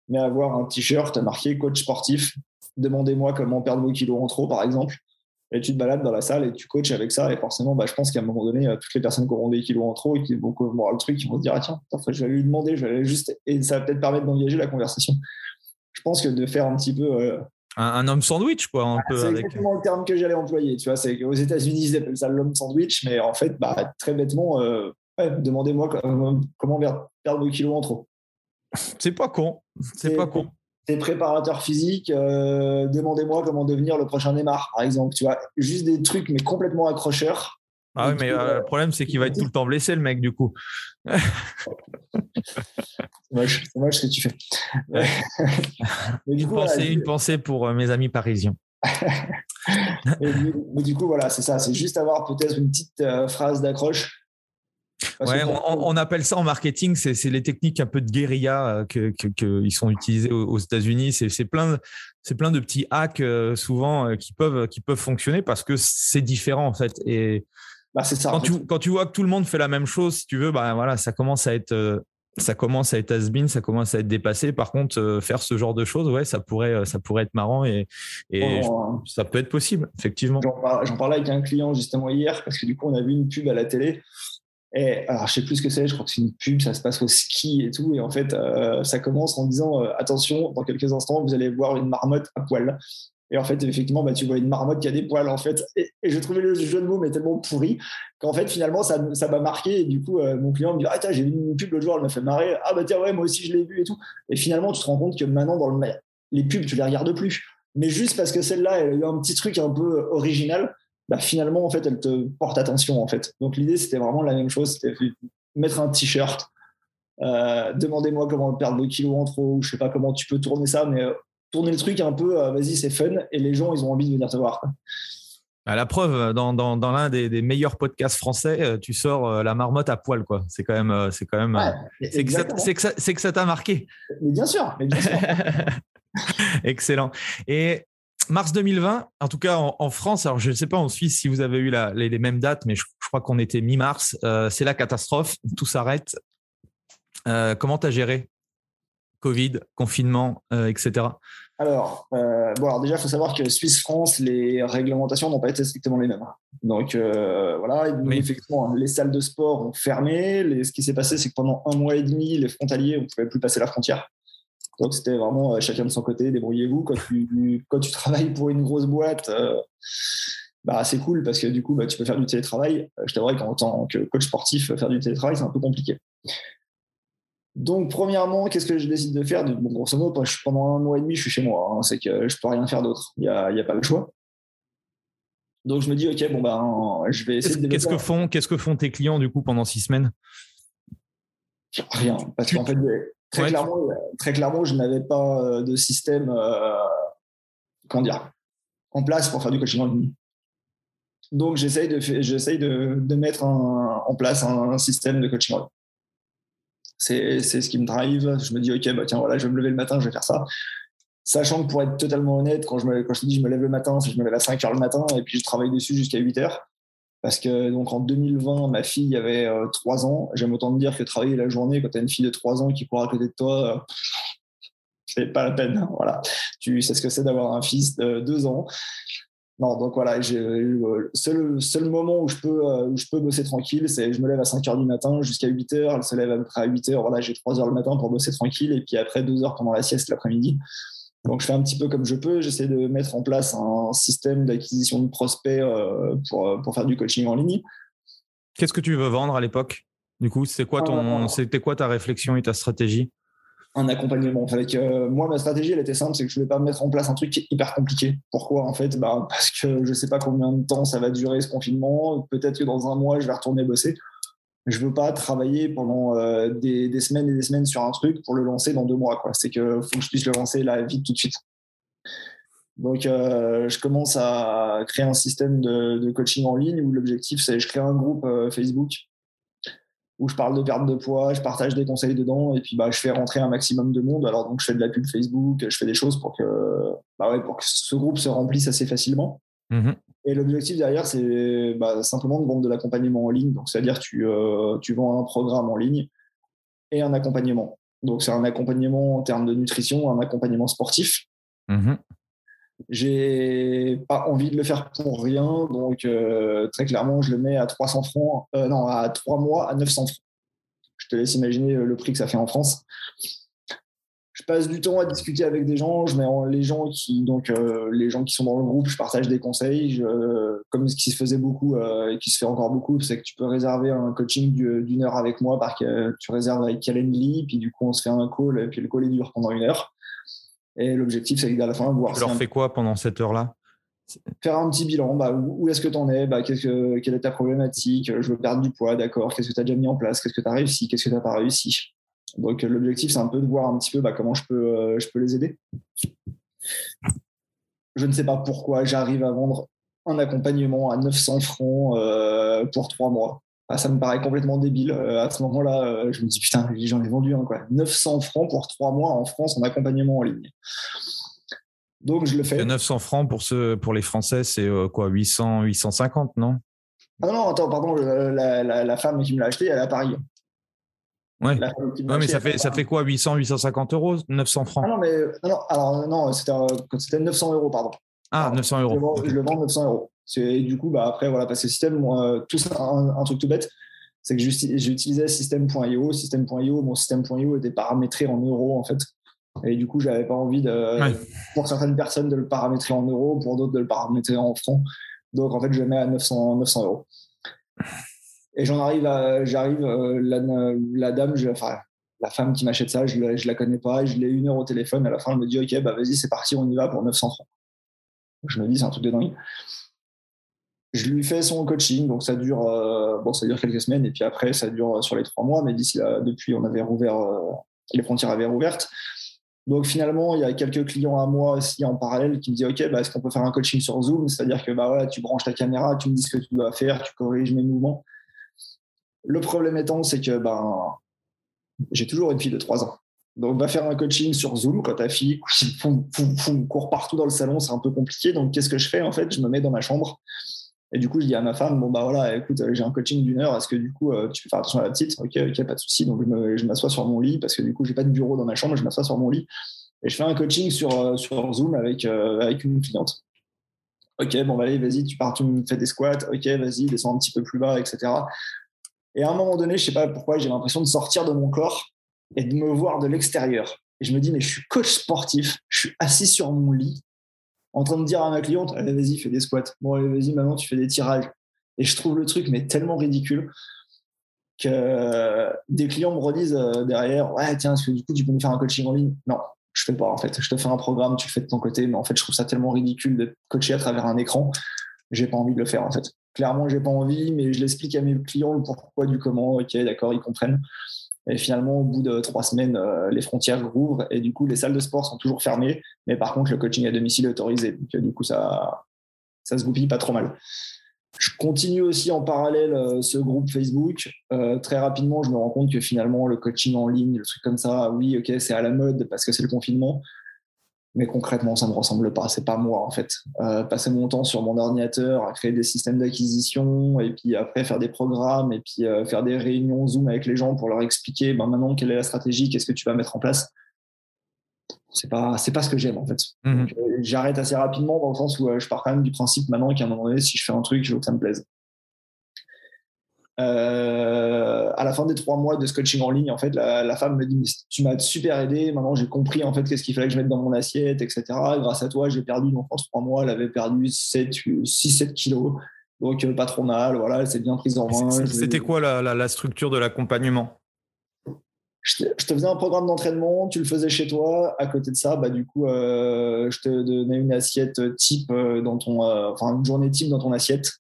Mais avoir un t-shirt marqué coach sportif, demandez-moi comment perdre vos kilos en trop, par exemple. Et tu te balades dans la salle et tu coaches avec ça. Et forcément, bah, je pense qu'à un moment donné, euh, toutes les personnes qui auront des kilos en trop et qui vont voir le truc, ils vont se dire Ah tiens, je vais lui demander, je vais juste. Et ça va peut-être permettre d'engager la conversation. Je pense que de faire un petit peu. Euh, un, homme sandwich, quoi. Un peu c'est exactement le terme que j'allais employer. Tu vois, c'est aux États-Unis, ils appellent ça l'homme sandwich, mais en fait, bah, très bêtement, euh, demandez-moi comment perdre vos kilos en trop. C'est pas con. C'est pas con t'es préparateur physique, euh, demandez-moi comment devenir le prochain Neymar, par exemple. Tu vois, juste des trucs, mais complètement accrocheurs. Ah oui, mais euh, le problème, c'est qu'il va être tout le temps blessé, le mec, du coup. c'est moche, ce que tu fais. mais du coup, une, pensée, pour euh, mes amis parisiens. mais, du, coup, voilà, c'est ça. C'est juste avoir peut-être une petite phrase d'accroche Ouais, on, appelle ça en marketing, c'est les techniques un peu de guérilla qu'ils euh, que, sont utilisées aux, États-Unis. C'est plein, plein de petits hacks euh, souvent euh, qui, peuvent, qui peuvent fonctionner parce que c'est différent en fait. Et bah, ça, quand, tu, quand tu vois que tout le monde fait la même chose, si tu veux, bah, voilà, ça commence à être ça commence à être has-been, ça commence à être dépassé. Par contre, faire ce genre de choses, ouais, ça pourrait, ça pourrait être marrant et, et oh, ça peut être possible, effectivement. J'en parlais avec un client justement hier parce que du coup, on a vu une pub à la télé et alors, je sais plus ce que c'est, je crois que c'est une pub, ça se passe au ski et tout. Et en fait, euh, ça commence en disant euh, attention, dans quelques instants, vous allez voir une marmotte à poil. Et en fait, effectivement, bah, tu vois une marmotte qui a des poils, en fait. Et, je trouvais le jeu de mots mais tellement pourri qu'en fait, finalement, ça, ça m'a marqué. Et du coup, euh, mon client me dit Ah, j'ai vu une pub l'autre jour, elle m'a fait marrer. Ah, bah tiens, ouais, moi aussi, je l'ai vu et tout. Et finalement, tu te rends compte que maintenant, dans le les pubs, tu les regardes plus. Mais juste parce que celle-là, elle a eu un petit truc un peu original, bah, finalement, en fait, elle te porte attention, en fait. Donc, l'idée, c'était vraiment la même chose. C'était mettre un t-shirt, euh, demandez-moi comment perdre vos kilos en trop, ou je sais pas comment tu peux tourner ça, mais euh, tourner le truc un peu, euh, vas-y, c'est fun, et les gens, ils ont envie de venir te voir. À la preuve, dans, dans, dans l'un des, des, meilleurs podcasts français, tu sors la marmotte à poil, quoi. C'est quand même, c'est quand même, c'est que ça, c'est que ça t'a marqué. Mais bien sûr, mais bien sûr. Excellent. Et mars 2020, en tout cas en, France, alors je ne sais pas en Suisse si vous avez eu les, mêmes dates, mais je, crois qu'on était mi-mars, euh, c'est la catastrophe, tout s'arrête. Euh, comment tu as géré Covid, confinement, euh, etc. alors, bon, alors déjà, il faut savoir que Suisse-France, les réglementations n'ont pas été strictement les mêmes. Donc voilà, effectivement, les salles de sport ont fermé. ce qui s'est passé, c'est que pendant un mois et demi, les frontaliers, on ne pouvait plus passer la frontière. Donc c'était vraiment euh, chacun de son côté, débrouillez-vous. Quand tu, quand tu travailles pour une grosse boîte, bah, c'est cool parce que du coup, bah, tu peux faire du télétravail. Je t'avoue qu'en tant que coach sportif, faire du télétravail, c'est un peu compliqué. Donc, premièrement, qu'est-ce que je décide de faire? Bon, Grosso modo, pendant un mois et demi, je suis chez moi. Hein. c'est que je peux rien faire d'autre. Il n'y a, a, pas le choix. Donc, je me dis, OK, bon, ben, je vais essayer de. Qu'est-ce que, font, qu'est-ce que font tes clients, du coup, pendant six semaines? Rien. Parce qu'en fait, très, clairement, très clairement, je n'avais pas euh, de système euh, comment dire, en place pour faire du coaching en ligne. Donc, j'essaye de, j'essaye de, de mettre en place un, un, système de coaching en ligne. C'est ce qui me drive. Je me dis, OK, bah, tiens, voilà, je vais me lever le matin, je vais faire ça. Sachant que pour être totalement honnête, quand je, me, quand je te dis je me lève le matin, c'est je me lève à 5 heures le matin et puis je travaille dessus jusqu'à 8 heures. Parce que donc en 2020, ma fille avait 3 euh, ans. J'aime autant te dire que travailler la journée quand tu as une fille de 3 ans qui court à côté de toi, euh, c'est pas la peine. Voilà. Tu sais ce que c'est d'avoir un fils de 2 ans. Non, donc voilà, le seul, seul moment où je, peux, euh, où je peux bosser tranquille, c'est je me lève à 5 h du matin jusqu'à 8 h. Elle se lève à peu près à 8 h. Voilà, j'ai 3 h le matin pour bosser tranquille et puis après 2 heures pendant la sieste l'après-midi. Donc je fais un petit peu comme je peux. J'essaie de mettre en place un système d'acquisition de prospects euh, pour, euh, pour faire du coaching en ligne. Qu'est-ce que tu veux vendre à l'époque? Du coup, c'est quoi, ton, c'était quoi ta réflexion et ta stratégie? Un accompagnement. Avec, euh, moi, ma stratégie, elle était simple, c'est que je ne voulais pas mettre en place un truc hyper compliqué. Pourquoi En fait, bah, parce que je ne sais pas combien de temps ça va durer ce confinement. Peut-être que dans un mois, je vais retourner bosser. Je veux pas travailler pendant euh, des, semaines et des semaines sur un truc pour le lancer dans deux mois. C'est que faut que je puisse le lancer là vite tout de suite. Donc, euh, je commence à créer un système de, coaching en ligne où l'objectif, c'est je crée un groupe Facebook où je parle de perte de poids, je partage des conseils dedans et puis bah, je fais rentrer un maximum de monde. Alors donc je fais de la pub Facebook, je fais des choses pour que, bah ouais, pour que ce groupe se remplisse assez facilement. Mmh et l'objectif derrière, c'est bah, simplement de vendre de l'accompagnement en ligne. Donc c'est-à-dire tu, euh, tu vends un programme en ligne et un accompagnement. Donc c'est un accompagnement en termes de nutrition, un accompagnement sportif. Mmh j'ai pas envie de le faire pour rien, donc euh, très clairement, je le mets à 300 francs, euh, non, à 3 mois, à 900 francs. Je te laisse imaginer le prix que ça fait en France. Je passe du temps à discuter avec des gens, je mets les gens qui, donc, euh, les gens qui sont dans le groupe, je partage des conseils, comme ce qui se faisait beaucoup et qui se fait encore beaucoup, c'est que tu peux réserver un coaching d'une heure avec moi, parce que tu réserves avec Calendly, puis du coup on se fait un call, et puis le call est dur pendant une heure. Et l'objectif, c'est qu'à la fin, voir. Tu leur fais quoi pendant cette heure-là? Faire un petit bilan. Bah, où, est-ce que tu en es? Bah, que, Quelle est ta problématique? Je veux perdre du poids, d'accord. Qu'est-ce que tu as déjà mis en place? Qu'est-ce que tu as réussi? Qu'est-ce que tu n'as pas réussi? Donc, l'objectif, c'est un peu de voir un petit peu bah, comment je peux, euh, je peux les aider. Je ne sais pas pourquoi j'arrive à vendre un accompagnement à 900 francs euh, pour trois mois. Ah, ça me paraît complètement débile. Euh, à ce moment-là, euh, je me dis putain, j'en ai vendu un quoi. 900 francs pour trois mois en France en accompagnement en ligne. Donc je le fais. 900 francs pour les Français, c'est euh, quoi 800, 850, non? Ah non, attends, pardon, la, femme qui me l'a acheté, elle est à Paris. Ouais. mais ça fait, ça fait quoi 800, 850 euros 900 francs? Ah non, mais non, alors non, c'était 900 euros, pardon. Ah, 900 euros. Je le vends 900 euros. Du coup, bah, après, voilà, parce que système, moi, tout ça, un, truc tout bête, c'est que j'utilisais système.io. Système.io, mon système.io était paramétré en euros, en fait. Et du coup, j'avais pas envie de, pour certaines personnes de le paramétrer en euros, pour d'autres de le paramétrer en francs. Donc, en fait, je le mets à 900, 900 euros. Et j'en arrive à, j'arrive, euh, la, dame, enfin, la femme qui m'achète ça, je, ne la connais pas, je l'ai une heure au téléphone. À la fin, elle me dit, OK, bah, vas-y, c'est parti, on y va pour 900 francs. Je me dis, c'est un truc de dingue. Je lui fais son coaching, donc ça dure, euh, bon, ça dure quelques semaines, et puis après, ça dure sur les trois mois, mais depuis, on avait rouvert, euh, les frontières avaient rouvertes. Donc finalement, il y a quelques clients à moi aussi en parallèle qui me disent Ok, bah, est-ce qu'on peut faire un coaching sur Zoom? C'est-à-dire que bah, voilà, tu branches ta caméra, tu me dis ce que tu dois faire, tu corriges mes mouvements. Le problème étant, c'est que ben, j'ai toujours une fille de trois ans. Donc, va faire un coaching sur Zoom quand ta fille court partout dans le salon, c'est un peu compliqué. Donc, qu'est-ce que je fais En fait, je me mets dans ma chambre et du coup, je dis à ma femme, bon, bah voilà, écoute, euh, j'ai un coaching d'une heure, est-ce que du coup, euh, tu peux faire attention à la petite? Ok, ok, pas de souci. Donc, je m'assois sur mon lit parce que du coup, j'ai pas de bureau dans ma chambre, je m'assois sur mon lit Et je fais un coaching sur, sur Zoom avec, avec une cliente. Ok, bon, bah, allez, vas-y, tu pars, tu me fais des squats. Ok, vas-y, descends un petit peu plus bas, etc. Et à un moment donné, je sais pas pourquoi, j'ai l'impression de sortir de mon corps et de me voir de l'extérieur. Et je me dis, mais je suis coach sportif, je suis assis sur mon lit, en train de dire à ma cliente, allez, vas-y, fais des squats. Bon, allez, vas-y, maintenant, tu fais des tirages. Et je trouve le truc, mais tellement ridicule que des clients me redisent euh, derrière, ouais, tiens, est-ce que du coup, tu peux me faire un coaching en ligne? Non, je fais pas, en fait. Je te fais un programme, tu fais de ton côté, mais en fait, je trouve ça tellement ridicule de coacher à travers un écran. J'ai pas envie de le faire, en fait. Clairement, j'ai pas envie, mais je l'explique à mes clients le pourquoi du comment. Ok, d'accord, ils comprennent. Et finalement, au bout de trois semaines, euh, les frontières rouvrent et du coup, les salles de sport sont toujours fermées. Mais par contre, le coaching à domicile est autorisé. Donc, euh, du coup, ça, ça se goupille pas trop mal. Je continue aussi en parallèle euh, ce groupe Facebook. très rapidement, je me rends compte que finalement, le coaching en ligne, le truc comme ça, oui, ok, c'est à la mode parce que c'est le confinement mais concrètement, ça ne me ressemble pas. C'est pas moi, en fait. Euh, passer mon temps sur mon ordinateur à créer des systèmes d'acquisition et puis après faire des programmes et puis euh, faire des réunions Zoom avec les gens pour leur expliquer ben, maintenant quelle est la stratégie, qu'est-ce que tu vas mettre en place. C'est pas, c'est pas ce que j'aime, en fait. Mmh euh, j'arrête assez rapidement dans le sens où je pars quand même du principe maintenant qu'à un moment donné, si je fais un truc, je veux que ça me plaise. Euh, à la fin des trois mois de coaching en ligne, en fait, la, femme me dit Tu m'as super aidé, maintenant j'ai compris en fait qu'est-ce qu'il fallait que je mette dans mon assiette, etc. Grâce à toi, j'ai perdu, donc en trois mois, elle avait perdu 6-7 kilos. Donc euh, pas trop mal, voilà, elle s'est bien prise en main. C'était quoi la, structure de l'accompagnement? Je te, faisais un programme d'entraînement, tu le faisais chez toi. À côté de ça, bah, du coup, euh, je te donnais une assiette type dans ton, enfin une journée type dans ton assiette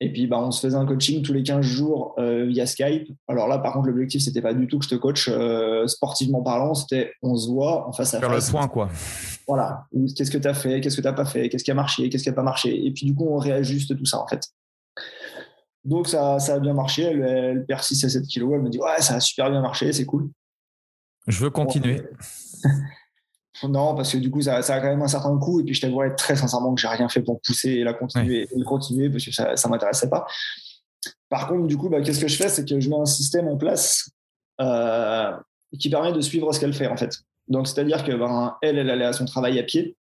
et puis, bah, on se faisait un coaching tous les 15 jours euh, via Skype. Alors là, par contre, l'objectif, c'était pas du tout que je te coach euh, sportivement parlant, c'était on se voit en face à face. Faire le point, quoi. Voilà. Qu'est-ce que tu as fait? Qu'est-ce que tu n'as pas fait? Qu'est-ce qui a marché? Qu'est-ce qui n'a pas marché? Et puis, du coup, on réajuste tout ça, en fait. Donc, ça, ça a bien marché. Elle, elle 6 à 7 kilos. Elle me dit Ouais, ça a super bien marché, c'est cool. Je veux continuer. Non, parce que du coup, ça, a quand même un certain coût. Et puis, je t'avouerais très sincèrement que j'ai rien fait pour pousser et la continuer et continuer parce que ça ne m'intéressait pas. Par contre, du coup, bah, qu'est-ce que je fais? C'est que je mets un système en place euh, qui permet de suivre ce qu'elle fait, en fait. Donc, c'est-à-dire que ben, elle, elle allait à son travail à pied.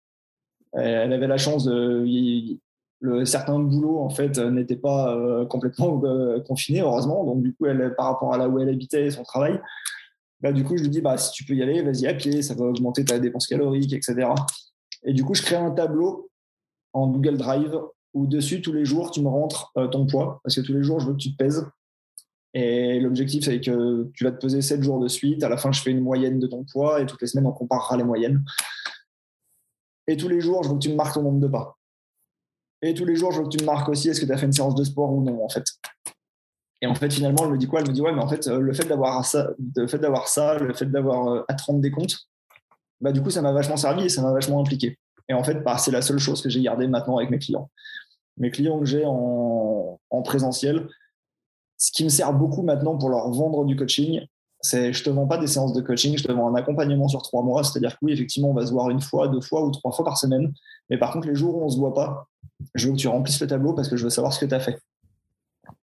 Elle avait la chance de. Le, certains boulots, en fait, n'étaient pas euh, complètement euh, confinés, heureusement. Donc, du coup, elle, par rapport à là où elle habitait et son travail, bah, du coup, je lui dis, bah, si tu peux y aller, vas-y à pied, ça va augmenter ta dépense calorique, etc. Et du coup, je crée un tableau en Google Drive où dessus, tous les jours, tu me rentres euh, ton poids, parce que tous les jours, je veux que tu te pèses. Et l'objectif, c'est que tu vas te peser 7 jours de suite. À la fin, je fais une moyenne de ton poids et toutes les semaines, on comparera les moyennes. Et tous les jours, je veux que tu me marques ton nombre de pas. Et tous les jours, je veux que tu me marques aussi est-ce que tu as fait une séance de sport ou non, en fait. Et en fait, finalement, elle me dit quoi? Elle me dit ouais, mais en fait, euh, le fait d'avoir ça, le fait d'avoir ça, le fait d'avoir à 30 des comptes, bah du coup, ça m'a vachement servi et ça m'a vachement impliqué. Et en fait, bah, c'est la seule chose que j'ai gardée maintenant avec mes clients. Mes clients que j'ai en, présentiel, ce qui me sert beaucoup maintenant pour leur vendre du coaching, c'est je te vends pas des séances de coaching, je te vends un accompagnement sur trois mois. C'est-à-dire que oui, effectivement, on va se voir une fois, deux fois ou trois fois par semaine. Mais par contre, les jours où on se voit pas, je veux que tu remplisses le tableau parce que je veux savoir ce que tu as fait.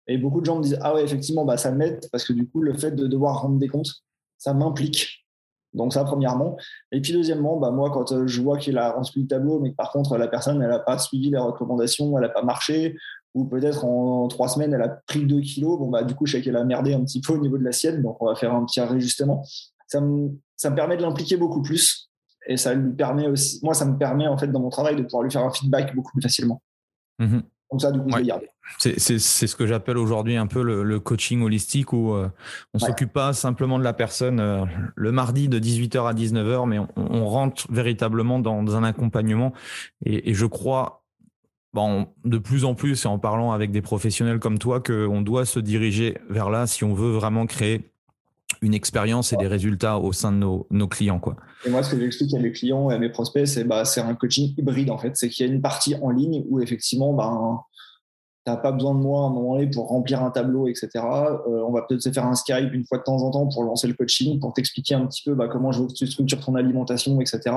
Et beaucoup de gens me disent Ah ouais, effectivement, bah, ça m'aide parce que du coup, le fait de devoir rendre des comptes, ça m'implique. Donc, ça, premièrement. Et puis, deuxièmement, bah, moi, quand euh, je vois qu'il a rempli le tableau, mais que par contre, la personne, elle n'a pas suivi les recommandations, elle n'a pas marché, ou peut-être en, trois semaines, elle a pris deux kilos, bon, bah, du coup, je sais qu'elle a merdé un petit peu au niveau de la sienne, donc on va faire un petit réajustement. Ça me, ça me permet de l'impliquer beaucoup plus. Et ça lui permet aussi, moi, ça me permet, en fait, dans mon travail, de pouvoir lui faire un feedback beaucoup plus facilement. Mmh donc ça, du coup, je vais C'est ce que j'appelle aujourd'hui un peu le, coaching holistique où euh, on ne s'occupe pas simplement de la personne euh, le mardi de 18h à 19h, mais on, rentre véritablement dans, un accompagnement. Et, je crois, bon, de plus en plus, et en parlant avec des professionnels comme toi, qu'on doit se diriger vers là si on veut vraiment créer une expérience et des résultats au sein de nos, clients. Quoi. Et moi, ce que j'explique à mes clients et à mes prospects, c'est bah, c'est un coaching hybride en fait. C'est qu'il y a une partie en ligne où effectivement, ben, tu n'as pas besoin de moi à un moment donné pour remplir un tableau, etc. Euh, on va peut-être se faire un Skype une fois de temps en temps pour lancer le coaching, pour t'expliquer un petit peu bah, comment je veux que tu structures ton alimentation, etc.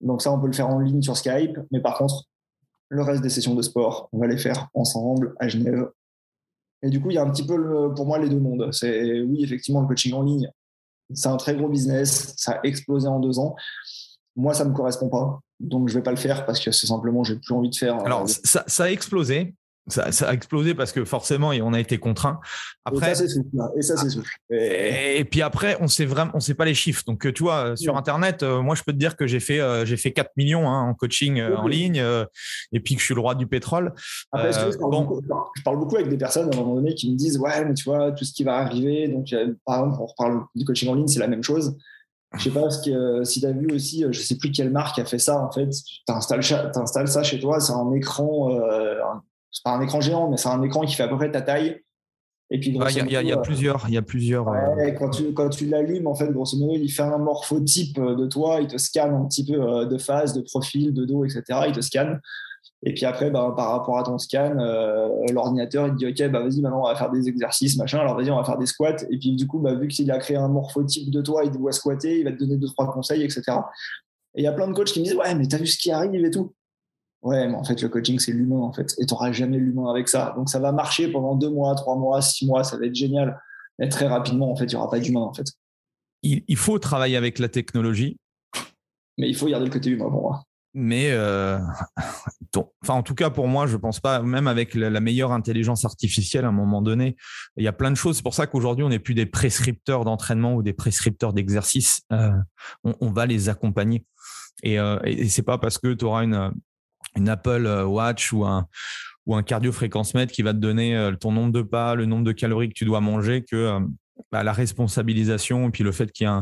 Donc ça, on peut le faire en ligne sur Skype. Mais par contre, le reste des sessions de sport, on va les faire ensemble à Genève et du coup, il y a un petit peu pour moi les deux mondes. C'est oui, effectivement, le coaching en ligne, C'est un très gros business. Ça a explosé en deux ans. Moi, ça ne me correspond pas. Donc, je ne vais pas le faire parce que c'est simplement, j'ai plus envie de faire. Alors, ça, ça, a explosé ça, a explosé parce que forcément, on a été contraint. Après, et ça, c'est souple. Et ça, c'est souple. Et, puis après, on sait vraiment, on sait pas les chiffres. Donc, euh, tu vois, sur Internet, euh, moi, je peux te dire que j'ai fait, euh, j'ai fait 4 millions hein, en coaching en ligne et puis que je suis le roi du pétrole. Après, je, parle bon. beaucoup, je, parle beaucoup, avec des personnes à un moment donné qui me disent, ouais, mais tu vois, tout ce qui va arriver. Donc, par exemple, on reparle du coaching en ligne, c'est la même chose. Je sais pas que, si tu as vu aussi, je sais plus quelle marque a fait ça. En fait, tu installes, ça chez toi, c'est un écran, c'est pas un écran géant, mais c'est un écran qui fait à peu près ta taille. Et puis, il y, a, plusieurs, il y a plusieurs. Euh, quand tu, quand tu l'allumes, en fait, grosso modo, il fait un morphotype euh, de toi, il te scanne un petit peu euh, de face, de profil, de dos, etc. Il te scanne. Et puis après, bah, par rapport à ton scan, l'ordinateur, il te dit, OK, bah, vas-y, maintenant, on va faire des exercices, machin. Alors, vas-y, on va faire des squats. Et puis, du coup, bah, vu qu'il a créé un morphotype de toi, il doit squatter, il va te donner deux, trois conseils, etc. Et il y a plein de coachs qui me disent, ouais, mais t'as vu ce qui arrive et tout. Ouais, mais en fait, le coaching, c'est l'humain, en fait. Et tu n'auras jamais l'humain avec ça. Donc, ça va marcher pendant deux mois, trois mois, six mois, ça va être génial. Mais très rapidement, en fait, il n'y aura pas d'humain, en fait. Il, faut travailler avec la technologie. Mais il faut garder le côté humain pour moi. Mais, euh, enfin, en tout cas, pour moi, je ne pense pas, même avec la, meilleure intelligence artificielle, à un moment donné, il y a plein de choses. C'est pour ça qu'aujourd'hui, on n'est plus des prescripteurs d'entraînement ou des prescripteurs d'exercice. Euh, on, va les accompagner. Et, euh, et c'est pas parce que tu auras une, une Apple euh, Watch ou un, ou un cardio fréquence mètre qui va te donner euh, ton nombre de pas, le nombre de calories que tu dois manger, que euh, bah, la responsabilisation et puis le fait qu'il y ait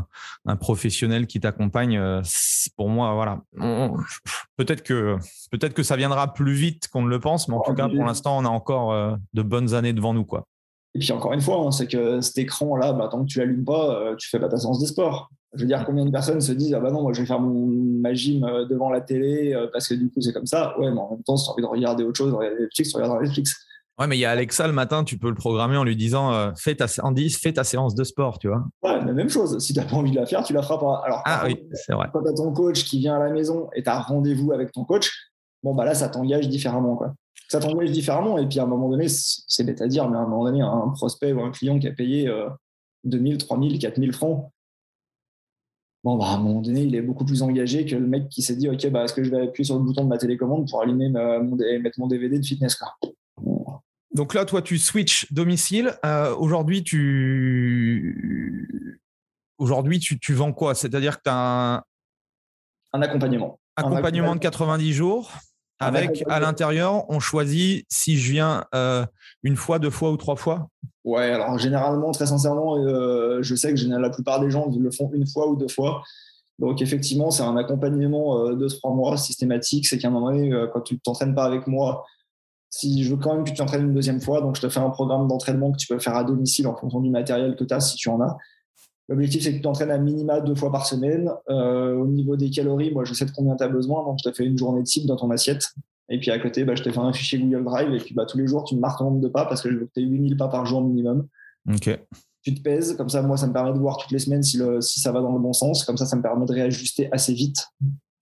un, professionnel qui t'accompagne, pour moi, voilà. Peut-être que, peut-être que ça viendra plus vite qu'on ne le pense, mais en tout cas, pour l'instant, on a encore de bonnes années devant nous. Quoi. Et puis encore une fois, hein, c'est que cet écran-là, bah, tant que tu l'allumes pas, tu fais pas ta séance de sport. Je veux dire, combien de personnes se disent Ah bah non, moi je vais faire mon, ma gym euh, devant la télé euh, parce que du coup c'est comme ça. Ouais, mais en même temps, si tu as envie de regarder autre chose, Netflix, tu regardes Netflix. Ouais, mais il y a Alexa le matin, tu peux le programmer en lui disant euh, fais ta, 10, fais ta séance de sport, tu vois. Ouais, mais même chose. Si tu n'as pas envie de la faire, tu la feras pas. Alors, ah oui, c'est vrai. Quand tu as ton coach qui vient à la maison et tu as rendez-vous avec ton coach, bon, bah là, ça t'engage différemment. Quoi. Ça t'engage différemment. Et puis à un moment donné, c'est bête à dire, mais à un moment donné, un prospect ou un client qui a payé 2000, 3000, 4000 francs bon, bah, à un moment donné, il est beaucoup plus engagé que le mec qui s'est dit, OK, bah, est-ce que je vais appuyer sur le bouton de ma télécommande pour allumer mon, mettre mon DVD de fitness quoi. Donc là, toi, tu switches domicile. Euh, aujourd'hui, tu... Aujourd'hui, tu, tu vends quoi? C'est-à-dire que tu as un... un accompagnement. Accompagnement de 90 jours avec à l'intérieur, on choisit si je viens euh, une fois, deux fois ou trois fois Ouais, alors généralement, très sincèrement, euh, je sais que la plupart des gens le font une fois ou deux fois. Donc effectivement, c'est un accompagnement euh, de trois mois systématique. C'est qu'à un moment donné, quand tu ne t'entraînes pas avec moi, si je veux quand même que tu t'entraînes une deuxième fois, donc je te fais un programme d'entraînement que tu peux faire à domicile en fonction du matériel que tu as, si tu en as. L'objectif, c'est que tu t'entraînes à minima deux fois par semaine. Euh, au niveau des calories, moi, je sais de combien tu as besoin. Donc, je te fais une journée de type dans ton assiette. Et puis, à côté, bah, je te fais un fichier Google Drive. Et puis, bah, tous les jours, tu me marques ton nombre de pas parce que je veux que tu aies 8000 pas par jour minimum. OK. Tu te pèses. Comme ça, moi, ça me permet de voir toutes les semaines si, le, si ça va dans le bon sens. Comme ça, ça me permet de réajuster assez vite.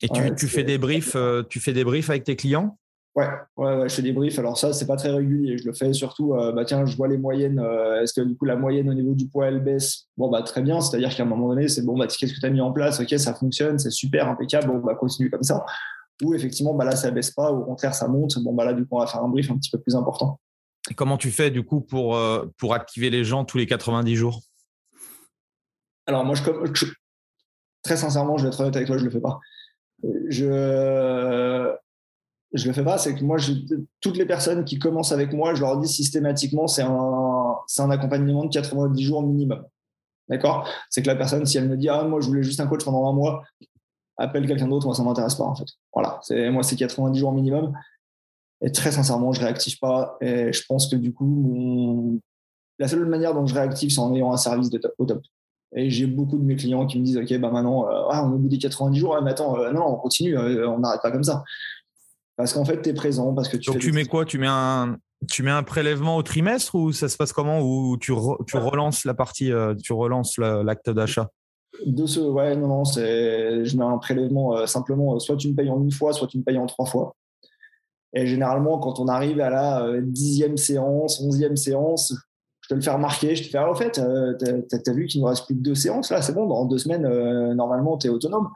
Et tu, tu fais des briefs, euh, tu fais des briefs avec tes clients? Ouais, ouais, ouais, je fais des briefs. Alors ça, c'est pas très régulier. Je le fais surtout, euh, bah tiens, je vois les moyennes. Euh, est-ce que du coup la moyenne au niveau du poids elle baisse? Bon bah très bien. C'est-à-dire qu'à un moment donné, c'est bon bah qu'est-ce que tu as mis en place? Ok, ça fonctionne, c'est super, impeccable. Bon bah continue comme ça. Ou effectivement, bah là ça baisse pas. Au contraire, ça monte. Bon bah là du coup on va faire un brief un petit peu plus important. Et comment tu fais du coup pour euh, pour activer les gens tous les 90 jours? Alors moi, je, très sincèrement, je vais être honnête avec toi, je le fais pas. Je je le fais pas, c'est que moi, toutes les personnes qui commencent avec moi, je leur dis systématiquement, c'est un, un accompagnement de 90 jours minimum. D'accord? C'est que la personne, si elle me dit, ah, moi, je voulais juste un coach pendant un mois, appelle quelqu'un d'autre, moi, ça m'intéresse pas, en fait. Voilà. C'est, moi, c'est 90 jours minimum. Et très sincèrement, je réactive pas. Et je pense que du coup, la seule manière dont je réactive, c'est en ayant un service top, au top. Et j'ai beaucoup de mes clients qui me disent, OK, bah maintenant, euh, ah, on est au bout des 90 jours, mais attends, euh, non, on continue, euh, on n'arrête pas comme ça. Parce qu'en fait, tu es présent. Parce que tu Donc, tu mets quoi? Tu mets, un, tu mets un prélèvement au trimestre ou ça se passe comment? Ou tu, tu relances la partie, euh, tu relances l'acte d'achat? De ce, ouais, non, non, c'est, je mets un prélèvement euh, simplement, euh, soit tu me payes en une fois, soit tu me payes en trois fois. Et généralement, quand on arrive à la dixième séance, onzième séance, je te le fais remarquer, je te fais, ah, au fait, euh, t'as as vu qu'il nous reste plus que deux séances là, c'est bon, dans deux semaines, euh, normalement, tu es autonome.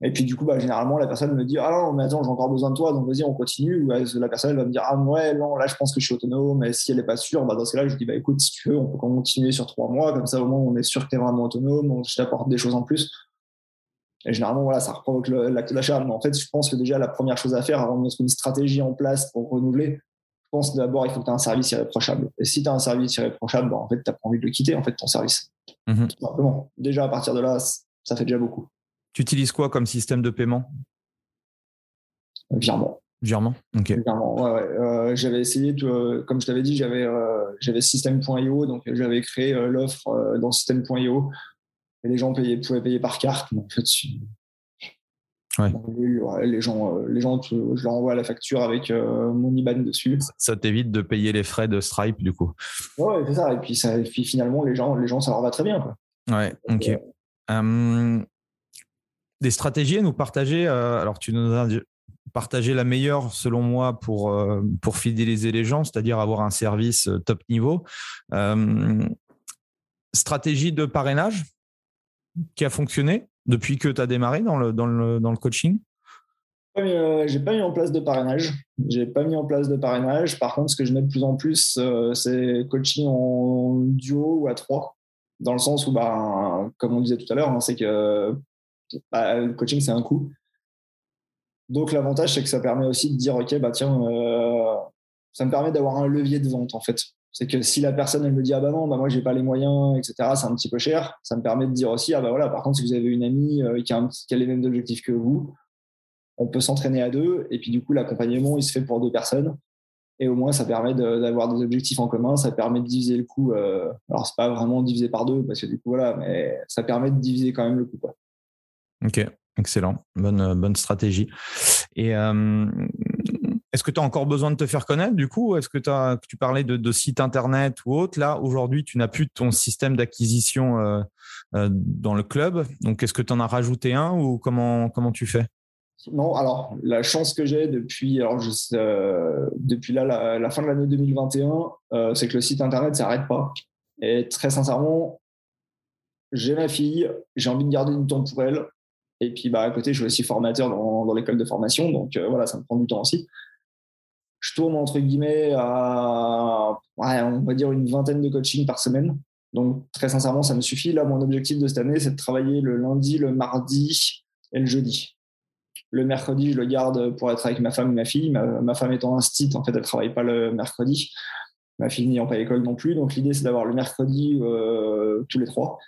Et puis du coup, bah, généralement, la personne me dit, ah non, mais attends, j'ai encore besoin de toi, donc vas-y, on continue. Ou la personne elle va me dire, ah ouais, non, là, je pense que je suis autonome, mais si elle n'est pas sûre, bah, dans ce cas-là, je dis, bah écoute, si tu veux, on peut continuer sur trois mois, comme ça, au moins, on est sûr que tu es vraiment autonome, je t'apporte des choses en plus. Et généralement, voilà, ça provoque l'acte d'achat. Mais en fait, je pense que déjà, la première chose à faire avant de mettre une stratégie en place pour renouveler, je pense d'abord, il faut que tu aies un service irréprochable. Et si tu as un service irréprochable, bah, en fait, tu n'as pas envie de le quitter, en fait, ton service. Mmh Tout simplement. Déjà, à partir de là, ça fait déjà beaucoup. Tu utilises quoi comme système de paiement? Virement. Virement, ok. Virement, ouais, euh, j'avais essayé, euh, comme je t'avais dit, j'avais euh, j'avais système.io, donc j'avais créé l'offre dans système.io et les gens payaient, pouvaient payer par carte. fait, les gens, les gens je leur envoie la facture avec mon IBAN dessus. Ça t'évite de payer les frais de Stripe, du coup? Ouais, c'est ça. Et puis, ça, finalement, les gens, les gens, ça leur va très bien. Quoi. Ouais, ok. Hum, des stratégies à nous partager Alors, tu nous as partagé la meilleure, selon moi, pour, pour fidéliser les gens, c'est-à-dire avoir un service top niveau. Stratégie de parrainage qui a fonctionné depuis que tu as démarré dans le, dans le, dans le coaching? Euh, j'ai pas mis en place de parrainage. J'ai pas mis en place de parrainage. Par contre, ce que je mets de plus en plus, euh, c'est coaching en duo ou à trois. Dans le sens où, bah, comme on disait tout à l'heure, hein, c'est que bah, le coaching, c'est un coût. Donc, l'avantage, c'est que ça permet aussi de dire, OK, bah, tiens, euh, ça me permet d'avoir un levier de vente, en fait. C'est que si la personne elle me dit ah bah non bah moi j'ai pas les moyens etc c'est un petit peu cher ça me permet de dire aussi ah bah voilà par contre si vous avez une amie euh, qui, a les mêmes objectifs que vous on peut s'entraîner à deux et puis du coup l'accompagnement il se fait pour deux personnes et au moins ça permet d'avoir des objectifs en commun ça permet de diviser le coût euh, alors c'est pas vraiment divisé par deux parce que du coup voilà mais ça permet de diviser quand même le coût. Ok excellent bonne bonne stratégie et euh, est-ce que tu as encore besoin de te faire connaître du coup? Est-ce que tu parlais de, site internet ou autre Là, aujourd'hui, tu n'as plus ton système d'acquisition euh, euh, dans le club. Donc, est-ce que tu en as rajouté un ou comment, comment tu fais? Non, alors la chance que j'ai depuis, euh, la, fin de l'année 2021, c'est que le site internet ne s'arrête pas. Et très sincèrement, j'ai ma fille, j'ai envie de garder du temps pour elle. Et puis bah, à côté, je suis aussi formateur dans, l'école de formation. Donc voilà, ça me prend du temps aussi je tourne entre guillemets à, on va dire, une vingtaine de coachings par semaine. Donc, très sincèrement, ça me suffit. Là, mon objectif de cette année, c'est de travailler le lundi, le mardi et le jeudi. Le mercredi, je le garde pour être avec ma femme et ma fille. Ma, femme étant un stit, en fait, elle travaille pas le mercredi. Ma fille n'ayant pas l'école non plus. Donc, l'idée, c'est d'avoir le mercredi euh, tous les trois.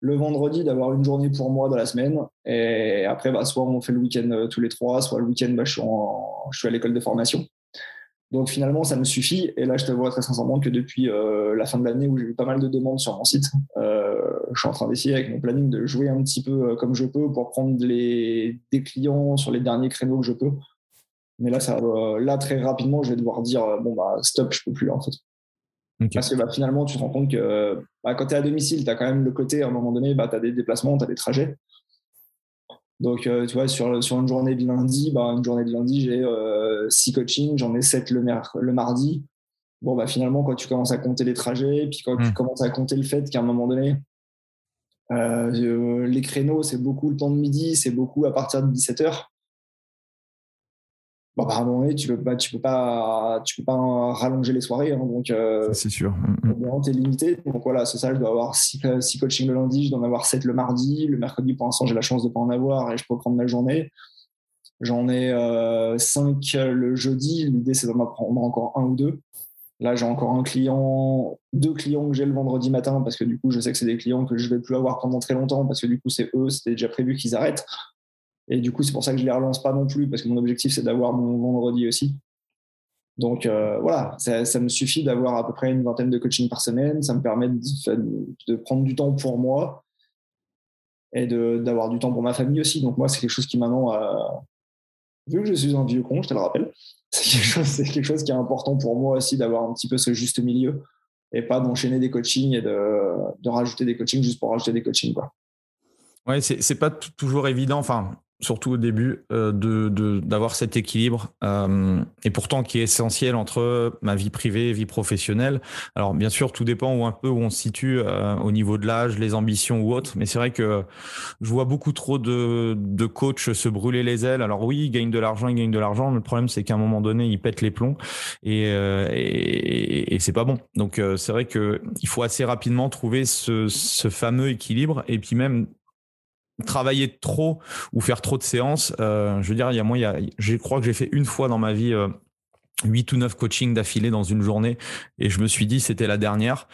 Le vendredi, d'avoir une journée pour moi dans la semaine. Et après, bah, soit on fait le week-end euh, tous les trois, soit le week-end, bah, je suis à l'école de formation. Donc finalement, ça me suffit. Et là, je te vois très sincèrement que depuis euh, la fin de l'année où j'ai eu pas mal de demandes sur mon site, euh, je suis en train d'essayer avec mon planning de jouer un petit peu comme je peux pour prendre les, des clients sur les derniers créneaux que je peux. Mais là, là très rapidement, je vais devoir dire bon bah stop, je peux plus en fait. Parce que bah, finalement, tu te rends compte que bah, quand tu es à domicile, tu as quand même le côté, à un moment donné, bah, tu as des déplacements, tu as des trajets. Donc, tu vois, sur, sur une journée de lundi, bah, une journée de lundi, j'ai six coachings, j'en ai sept le, le mardi. Bon, bah, finalement, quand tu commences à compter les trajets, puis quand tu hmm. commences à compter le fait qu'à un moment donné, euh, euh, les créneaux, c'est beaucoup le temps de midi, c'est beaucoup à partir de 17h. Bon, bah, à un moment donné, tu peux pas, tu peux pas, tu peux pas rallonger les soirées. Hein, donc, euh, c'est sûr. Tu es limité. Donc voilà, c'est ça. Je dois avoir six, six coachings le lundi, je dois en avoir sept le mardi. Le mercredi, pour l'instant, j'ai la chance de pas en avoir et je peux prendre ma journée. J'en ai euh, cinq le jeudi. L'idée, c'est d'en prendre encore un ou deux. Là, j'ai encore un client, deux clients que j'ai le vendredi matin parce que du coup, je sais que c'est des clients que je vais plus avoir pendant très longtemps parce que du coup, c'est eux, c'était déjà prévu qu'ils arrêtent. Et du coup, c'est pour ça que je les relance pas non plus parce que mon objectif, c'est d'avoir mon vendredi aussi. Donc euh, voilà, ça, me suffit d'avoir à peu près une vingtaine de coachings par semaine. Ça me permet de, prendre du temps pour moi et d'avoir du temps pour ma famille aussi. Donc moi, c'est quelque chose qui maintenant, vu que je suis un vieux con, je te le rappelle, c'est quelque, quelque, chose qui est important pour moi aussi d'avoir un petit peu ce juste milieu et pas d'enchaîner des coachings et de, de, rajouter des coachings juste pour rajouter des coachings. Quoi. Ouais, c'est pas toujours évident. Enfin, surtout au début, euh, de d'avoir cet équilibre euh, et pourtant qui est essentiel entre ma vie privée et vie professionnelle. Alors bien sûr, tout dépend où un peu où on se situe euh, au niveau de l'âge, les ambitions ou autres. Mais c'est vrai que je vois beaucoup trop de, de coachs se brûler les ailes. Alors oui, ils gagnent de l'argent, ils gagnent de l'argent. Le problème, c'est qu'à un moment donné, ils pètent les plombs et, et, et c'est pas bon. Donc c'est vrai que il faut assez rapidement trouver ce, ce fameux équilibre et puis même travailler trop ou faire trop de séances. Euh, je veux dire, il y a moi, il y a, je crois que j'ai fait une fois dans ma vie euh, 8 ou 9 coachings d'affilée dans une journée. Et je me suis dit c'était la dernière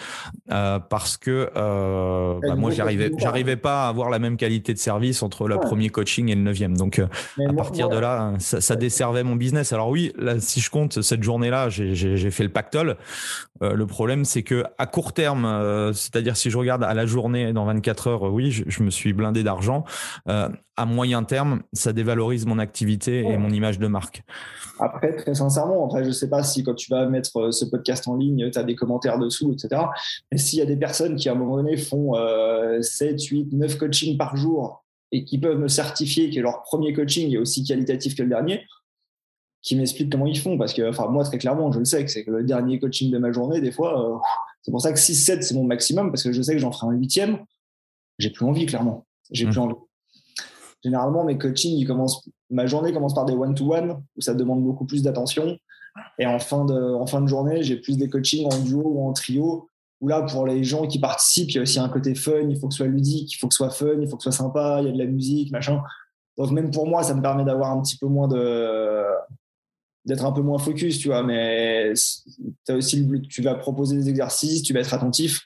euh, parce que euh, bah, moi j'arrivais j'arrivais pas à avoir la même qualité de service entre le premier coaching et le neuvième. Donc euh, à partir de là ça, ça, desservait mon business. Alors oui là si je compte cette journée là j'ai fait le pactole. Le problème c'est que à court terme c'est-à-dire si je regarde à la journée dans 24 heures oui je, je me suis blindé d'argent. À moyen terme ça dévalorise mon activité et mon image de marque. Après très sincèrement je ne sais pas si quand tu vas mettre euh, ce podcast en ligne, tu as des commentaires dessous, etc. Mais s'il y a des personnes qui, à un moment donné, font 7, 8, 9 coachings par jour et qui peuvent me certifier que leur premier coaching est aussi qualitatif que le dernier, qui m'expliquent comment ils font. Parce que, enfin, moi, très clairement, je le sais que c'est que le dernier coaching de ma journée, des fois, euh, c'est pour ça que 6, 7, c'est mon maximum, parce que je sais que j'en ferai un huitième. J'ai plus envie, clairement. J'ai mmh. plus envie. Généralement, mes coachings, ils commencent, ma journée commence par des one-to-one, où ça demande beaucoup plus d'attention. Et en fin de, en fin de journée, j'ai plus des coachings en duo ou en trio. Où là, pour les gens qui participent, il y a aussi un côté fun. Il faut que ce soit ludique, il faut que ce soit fun, il faut que ce soit sympa. Il y a de la musique, machin. Donc même pour moi, ça me permet d'avoir un petit peu moins de d'être un peu moins focus, tu vois. Mais as aussi, tu vas proposer des exercices, tu vas être attentif.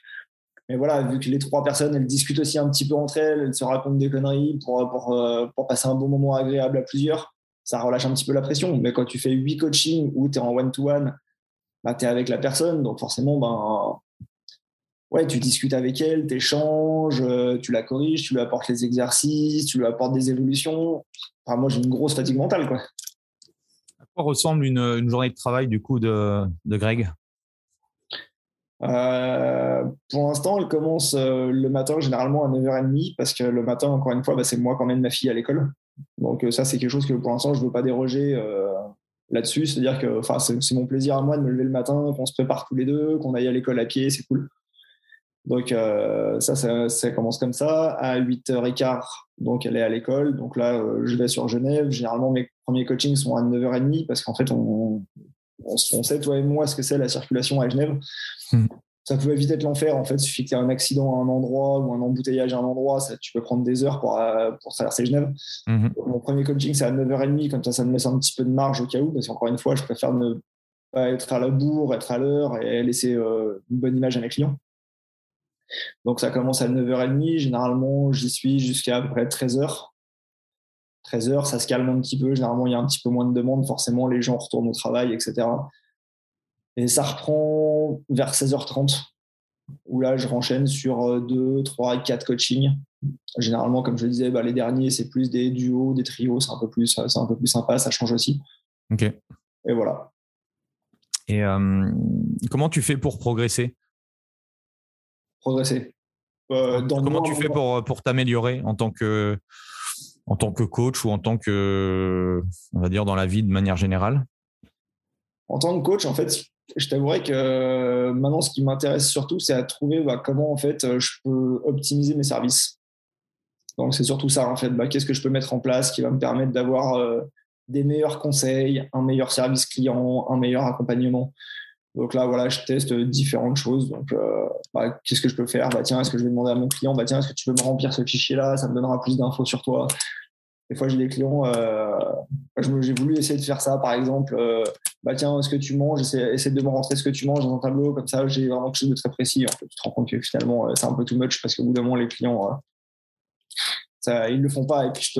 Mais voilà, vu que les trois personnes, elles discutent aussi un petit peu entre elles, elles se racontent des conneries pour, pour, euh, pour passer un bon moment agréable à plusieurs ça relâche un petit peu la pression. Mais quand tu fais huit coachings où tu es en one-to-one, bah, tu es avec la personne. Donc forcément, ben, ouais, tu discutes avec elle, tu échanges, euh, tu la corriges, tu lui apportes les exercices, tu lui apportes des évolutions. Enfin, moi, j'ai une grosse fatigue mentale. Quoi. À quoi ressemble une, journée de travail du coup de, de Greg? Euh, pour l'instant, elle commence euh, le matin, généralement à 9h30, parce que le matin, encore une fois, bah, c'est moi qui emmène ma fille à l'école. Donc euh, ça, c'est quelque chose que pour l'instant, je ne veux pas déroger euh, là-dessus. C'est-à-dire que c'est mon plaisir à moi de me lever le matin, qu'on se prépare tous les deux, qu'on aille à l'école à pied, c'est cool. Donc euh, ça, ça, commence comme ça. À 8h15, donc elle est à l'école. Donc là, je vais sur Genève. Généralement, mes premiers coachings sont à 9h30 parce qu'en fait, on, on, sait, toi et moi, ce que c'est la circulation à Genève. Hmm ça peut vite être l'enfer. En fait, il suffit que tu aies un accident à un endroit ou un embouteillage à un endroit, ça, tu peux prendre des heures pour, euh, pour traverser Genève. Mhm. Mon premier coaching, c'est à 9h30, comme ça, ça me laisse un petit peu de marge au cas où, parce qu'encore une fois, je préfère ne pas être à la bourre, être à l'heure et laisser euh, une bonne image à mes clients. Donc, ça commence à 9h30. Généralement, j'y suis jusqu'à à peu près 13h. 13h, ça se calme un petit peu. Généralement, il y a un petit peu moins de demandes. Forcément, les gens retournent au travail, etc. Et ça reprend vers 16h30, où là, je renchaîne sur 2, 3, 4 coachings. Généralement, comme je le disais, bah, les derniers, c'est plus des duos, des trios, c'est un, peu plus, c'est un peu plus sympa, ça change aussi. Ok. Et voilà. Et euh, comment tu fais pour progresser? Progresser. Euh, comment tu fais pour, pour t'améliorer en tant que en tant que coach ou en tant que on va dire dans la vie de manière générale? En tant que coach, en fait, je t'avouerais que euh, maintenant, ce qui m'intéresse surtout, c'est à trouver bah, comment en fait euh, je peux optimiser mes services. Donc c'est surtout ça en fait. Bah, qu'est-ce que je peux mettre en place qui va me permettre d'avoir euh, des meilleurs conseils, un meilleur service client, un meilleur accompagnement. Donc là, voilà, je teste différentes choses. Donc, bah, qu'est-ce que je peux faire? Tiens, est-ce que je vais demander à mon client? Tiens, est-ce que tu peux me remplir ce fichier-là? Ça me donnera plus d'infos sur toi. Des fois, j'ai des clients, euh, j'ai voulu essayer de faire ça, par exemple, euh, bah tiens, ce que tu manges, essaie, de me rentrer ce que tu manges dans un tableau, comme ça, j'ai vraiment quelque chose de très précis. Tu te rends compte que finalement, euh, c'est un peu too much parce qu'au bout d'un moment, les clients, ça, ils le font pas et puis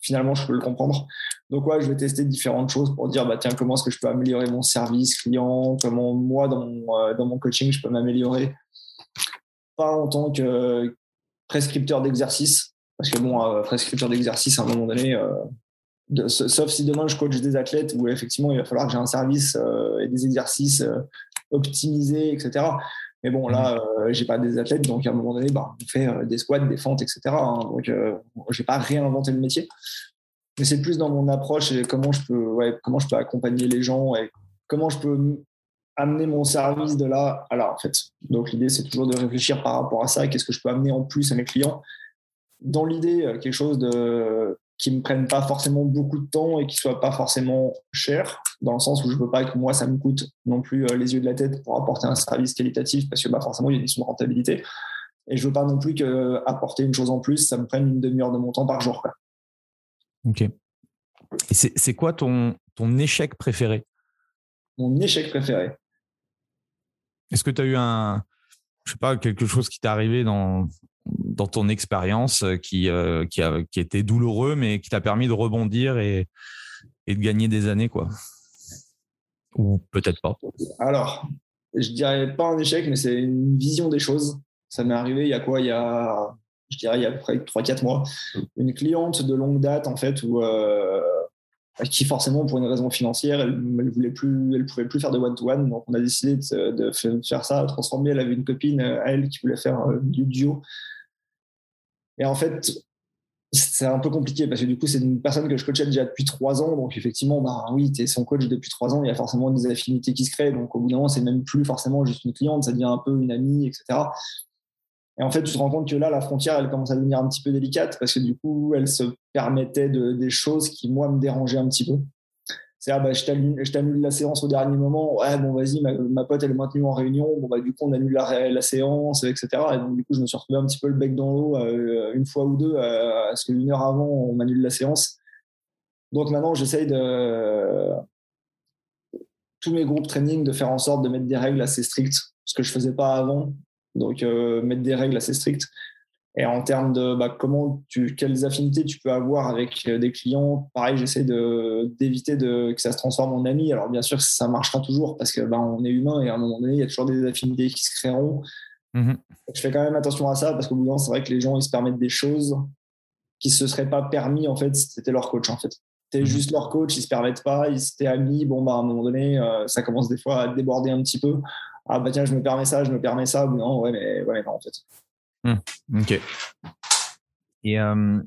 finalement, je peux le comprendre. Donc, ouais, je vais tester différentes choses pour dire, bah tiens, comment est-ce que je peux améliorer mon service client, comment moi, dans mon coaching, je peux m'améliorer? Pas en tant que prescripteur d'exercice, parce que bon, euh, prescripteur d'exercice, à un moment donné, euh, sauf si demain je coach des athlètes où effectivement il va falloir que j'ai un service euh, et des exercices optimisés, etc. Mais bon, là, mmh. j'ai pas des athlètes, donc à un moment donné, bah, on fait des squats, des fentes, etc. Hein, donc, j'ai pas réinventé le métier. mais c'est plus dans mon approche et comment je peux, ouais, comment je peux accompagner les gens et comment je peux amener mon service de là à là, en fait. Donc, l'idée, c'est toujours de réfléchir par rapport à ça. Qu'est-ce que je peux amener en plus à mes clients Dans l'idée, euh, quelque chose de, qui ne me prenne pas forcément beaucoup de temps et qui soit pas forcément cher, dans le sens où je ne veux pas que moi, ça me coûte non plus euh, les yeux de la tête pour apporter un service qualitatif, parce que bah, forcément, il y a une question de rentabilité. Et je veux pas non plus que apporter une chose en plus, ça me prenne une demi-heure de mon temps par jour. Quoi. Ok. Et c'est quoi ton, ton échec préféré? Mon échec préféré. Est-ce que tu as eu un, je sais pas, quelque chose qui t'est arrivé dans, dans ton expérience qui, euh, qui, a, qui était douloureux, mais qui t'a permis de rebondir et, de gagner des années, quoi Ou peut-être pas Alors, je dirais pas un échec, mais c'est une vision des choses. Ça m'est arrivé il y a quoi? Il y a, je dirais, il y a à peu près 3-4 mois. Une cliente de longue date, en fait, où, euh, qui forcément, pour une raison financière, elle ne voulait plus, elle pouvait plus faire de one-to-one. donc, on a décidé de, faire ça, transformer. Elle avait une copine à elle qui voulait faire euh, du duo. Et en fait, c'est un peu compliqué parce que du coup, c'est une personne que je coachais déjà depuis trois ans. Donc, effectivement, bah, oui, tu es son coach depuis trois ans, il y a forcément des affinités qui se créent. Donc, au bout d'un moment, c'est même plus forcément juste une cliente, ça devient un peu une amie, etc. Et en fait, tu te rends compte que là, la frontière, elle commence à devenir un petit peu délicate parce que du coup, elle se permettait de, des choses qui, moi, me dérangeaient un petit peu. C'est ah bah, je t'annule la séance au dernier moment. Ouais, bon, vas-y, ma, pote, elle est maintenue en réunion. Bon, bah, du coup, on annule la, séance, etc. Et donc, du coup, je me suis retrouvé un petit peu le bec dans l'eau euh, une fois ou deux, euh, parce qu'une heure avant, on m'annule la séance. Donc, maintenant, j'essaye de. Tous mes groupes training, de faire en sorte de mettre des règles assez strictes, ce que je faisais pas avant. Donc, euh, mettre des règles assez strictes. Et en termes de bah, comment tu, quelles affinités tu peux avoir avec euh, des clients, pareil, j'essaie d'éviter de, que ça se transforme en ami. Alors, bien sûr, ça marchera toujours parce que bah, on est humain et à un moment donné, il y a toujours des affinités qui se créeront. Mm-hmm. Je fais quand même attention à ça parce qu'au bout d'un moment, c'est vrai que les gens, ils se permettent des choses qui ne se seraient pas permis en fait si c'était leur coach en fait. T'es mm-hmm. juste leur coach, ils se permettent pas, ils étaient amis. Bon, bah, à un moment donné, euh, ça commence des fois à déborder un petit peu ah bah tiens, je me permets ça, je me permets ça, non, ouais, mais ouais, non, en fait. Hmm, ok. Et euh,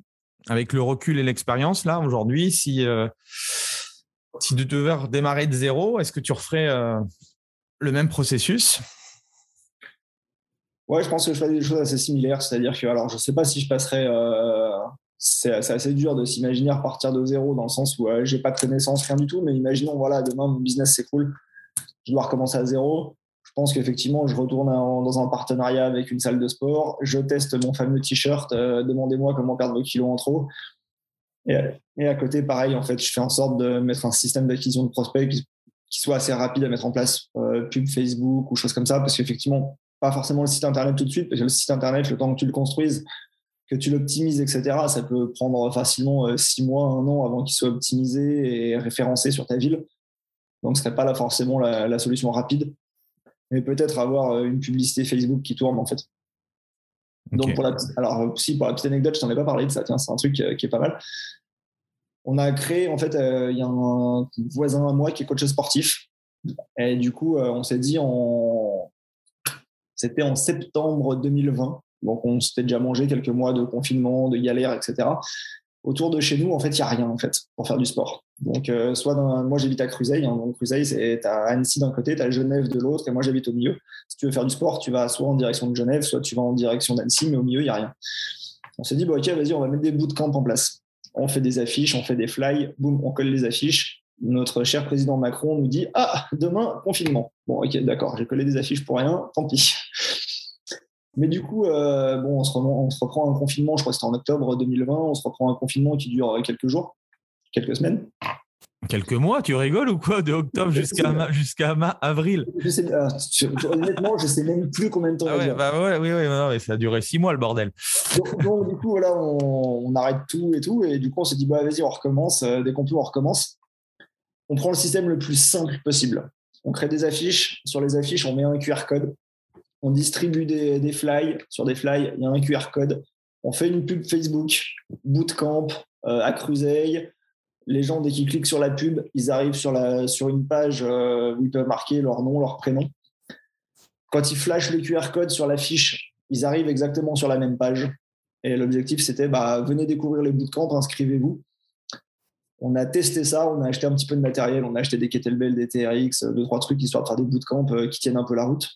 avec le recul et l'expérience, là, aujourd'hui, si, euh, si tu devais redémarrer de zéro, est-ce que tu referais euh, le même processus? Ouais, je pense que je ferais des choses assez similaires. C'est-à-dire que, alors, je ne sais pas si je passerais. c'est assez dur de s'imaginer repartir de zéro dans le sens où j'ai pas de connaissances, rien du tout. Mais imaginons, voilà, demain, mon business s'écroule. Je dois recommencer à zéro pense qu'effectivement, je retourne dans un partenariat avec une salle de sport, je teste mon fameux t-shirt, euh, demandez-moi comment perdre vos kilos en trop. Et, à côté, pareil, en fait, je fais en sorte de mettre un système d'acquisition de prospects qui, soit assez rapide à mettre en place, euh, pub Facebook ou choses comme ça, parce qu'effectivement, pas forcément le site internet tout de suite, parce que le site internet, le temps que tu le construises, que tu l'optimises, etc., ça peut prendre facilement euh, six mois, un an avant qu'il soit optimisé et référencé sur ta ville. Donc, ce serait pas là forcément la solution rapide mais peut-être avoir euh, une publicité Facebook qui tourne en fait. Donc pour la, alors si pour la petite anecdote, je t'en ai pas parlé de ça. Tiens, c'est un truc euh, qui est pas mal. On a créé en fait, euh, il y a un voisin à moi qui est coach sportif, et du coup, on s'est dit en, c'était en septembre 2020. Donc on s'était déjà mangé quelques mois de confinement, de galère, etc autour de chez nous, en fait, il n'y a rien en fait pour faire du sport. Donc, euh, soit dans, moi j'habite à Cruzeil, hein, donc Cruzeil, c'est à Annecy d'un côté, tu as Genève de l'autre, et moi j'habite au milieu. Si tu veux faire du sport, tu vas soit en direction de Genève, soit tu vas en direction d'Annecy, mais au milieu, il n'y a rien. On s'est dit, ok, vas-y, on va mettre des bootcamps en place. On fait des affiches, on fait des fly, boum, on colle les affiches. Notre cher président Macron nous dit, ah, demain, confinement. Bon, ok, d'accord, j'ai collé des affiches pour rien, tant pis. Mais du coup, euh, bon, on se, on se, reprend un confinement, je crois que c'était en octobre 2020, on se reprend un confinement qui dure quelques jours, quelques semaines. Quelques mois, tu rigoles ou quoi De octobre jusqu'à jusqu'à avril? Je sais, euh, Honnêtement, je sais même plus combien de temps. Ah ouais, bah ouais, oui, oui, non, mais ça a duré six mois le bordel. Donc, du coup, voilà, on, on, arrête tout et tout, et du coup, on s'est dit bah vas-y, on recommence. Euh, dès qu'on peut, on recommence. On prend le système le plus simple possible. On crée des affiches. Sur les affiches, on met un QR code on distribue des, des flyers. Sur des flyers, il y a un QR code. On fait une pub Facebook, Bootcamp, euh, à Cruzeil. Les gens, dès qu'ils cliquent sur la pub, ils arrivent sur, une page euh, où ils peuvent marquer leur nom, leur prénom. Quand ils flashent le QR code sur la fiche, ils arrivent exactement sur la même page. Et l'objectif, c'était bah, venez découvrir les bootcamps, inscrivez-vous. On a testé ça, on a acheté un petit peu de matériel, on a acheté des kettlebells, des TRX, deux, trois trucs histoire de faire des bootcamps qui tiennent un peu la route.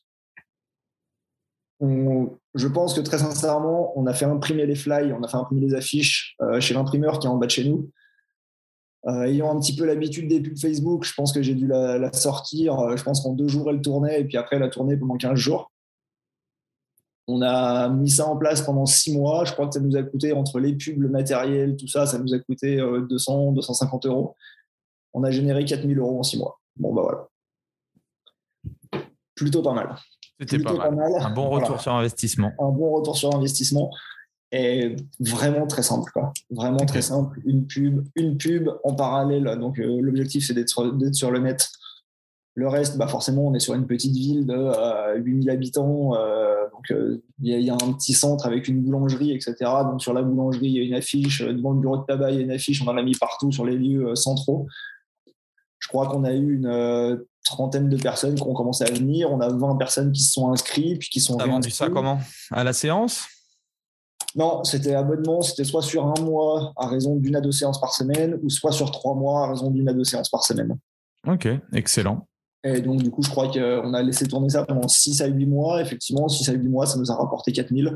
je pense que très sincèrement, on a fait imprimer les fly, on a fait imprimer les affiches chez l'imprimeur qui est en bas de chez nous. Euh, ayant un petit peu l'habitude des pubs Facebook, je pense que j'ai dû la, sortir. Euh, je pense qu'en deux jours, elle tournait, et puis après, elle a tourné pendant 15 jours. On a mis ça en place pendant six mois. Je crois que ça nous a coûté, entre les pubs, le matériel, tout ça, ça nous a coûté 200, euh, 250 euros. On a généré 4000 euros en six mois. Bon, bah voilà. Plutôt pas mal. C'était pas, mal. Un bon retour sur investissement. Un bon retour sur investissement est vraiment très simple quoi. vraiment très simple. Une pub une pub en parallèle. Donc euh, l'objectif c'est d'être sur, le net. Le reste bah forcément on est sur une petite ville de 8000 euh, habitants euh, donc il y, a un petit centre avec une boulangerie etc donc sur la boulangerie il y a une affiche devant le bureau de tabac il y a une affiche. On en a mis partout sur les lieux centraux. Je crois qu'on a eu une trentaine de personnes qui ont commencé à venir. On a 20 personnes qui se sont inscrites puis qui sont vendu ça comment? À la séance? Non, c'était abonnement, c'était soit sur un mois à raison d'une à deux séances par semaine, ou soit sur trois mois à raison d'une à deux séances par semaine. Ok, excellent. Et donc, du coup, je crois qu'on a laissé tourner ça pendant 6 à 8 mois. Effectivement, 6 à 8 mois, ça nous a rapporté 4000.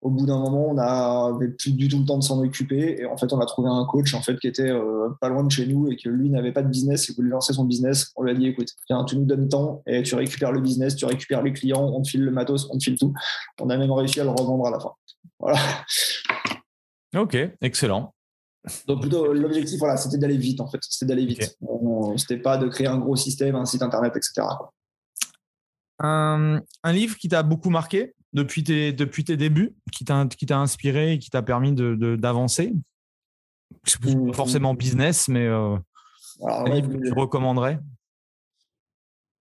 Au bout d'un moment, on n'avait plus du tout le temps de s'en occuper. Et en fait, on a trouvé un coach en fait, qui était euh, pas loin de chez nous et que lui n'avait pas de business. Il voulait lancer son business. On lui a dit écoute, tiens, tu nous donnes temps et tu récupères le business, tu récupères les clients, on te file le matos, on te file tout. On a même réussi à le revendre à la fin. Voilà. Ok, excellent. Donc plutôt l'objectif, voilà, c'était d'aller vite en fait. C'était d'aller vite. C'était pas de créer un gros système, un site internet, etc. Un, livre qui t'a beaucoup marqué depuis tes, depuis tes débuts, qui t'a, inspiré et qui t'a permis de, d'avancer? Pas forcément business, mais euh, un livre que tu recommanderais?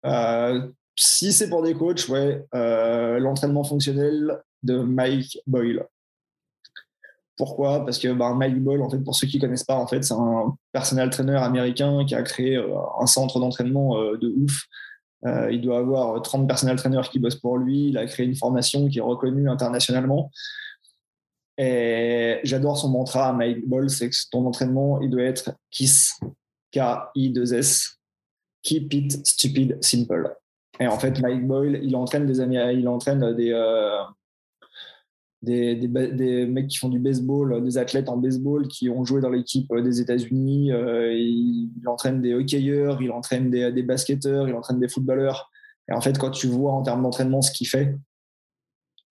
Euh, Si c'est pour des coachs, ouais, euh, l'entraînement fonctionnel, de Mike Boyle. Pourquoi? Parce que bah, Mike Boyle, en fait, pour ceux qui ne connaissent pas, en fait, c'est un personnel trainer américain qui a créé euh, un centre d'entraînement euh, de ouf. Euh, il doit avoir 30 personnel trainers qui bossent pour lui. Il a créé une formation qui est reconnue internationalement. Et j'adore son mantra Mike Boyle, c'est que ton entraînement, il doit être KISS, K-I-2-S, Keep it stupid simple. Et en fait, Mike Boyle, il entraîne des, il entraîne des, des, mecs qui font du baseball, des athlètes en baseball qui ont joué dans l'équipe euh, des États-Unis. Euh, il, entraîne des hockeyeurs, il entraîne des, basketteurs, il entraîne des footballeurs. Et en fait, quand tu vois en termes d'entraînement ce qu'il fait,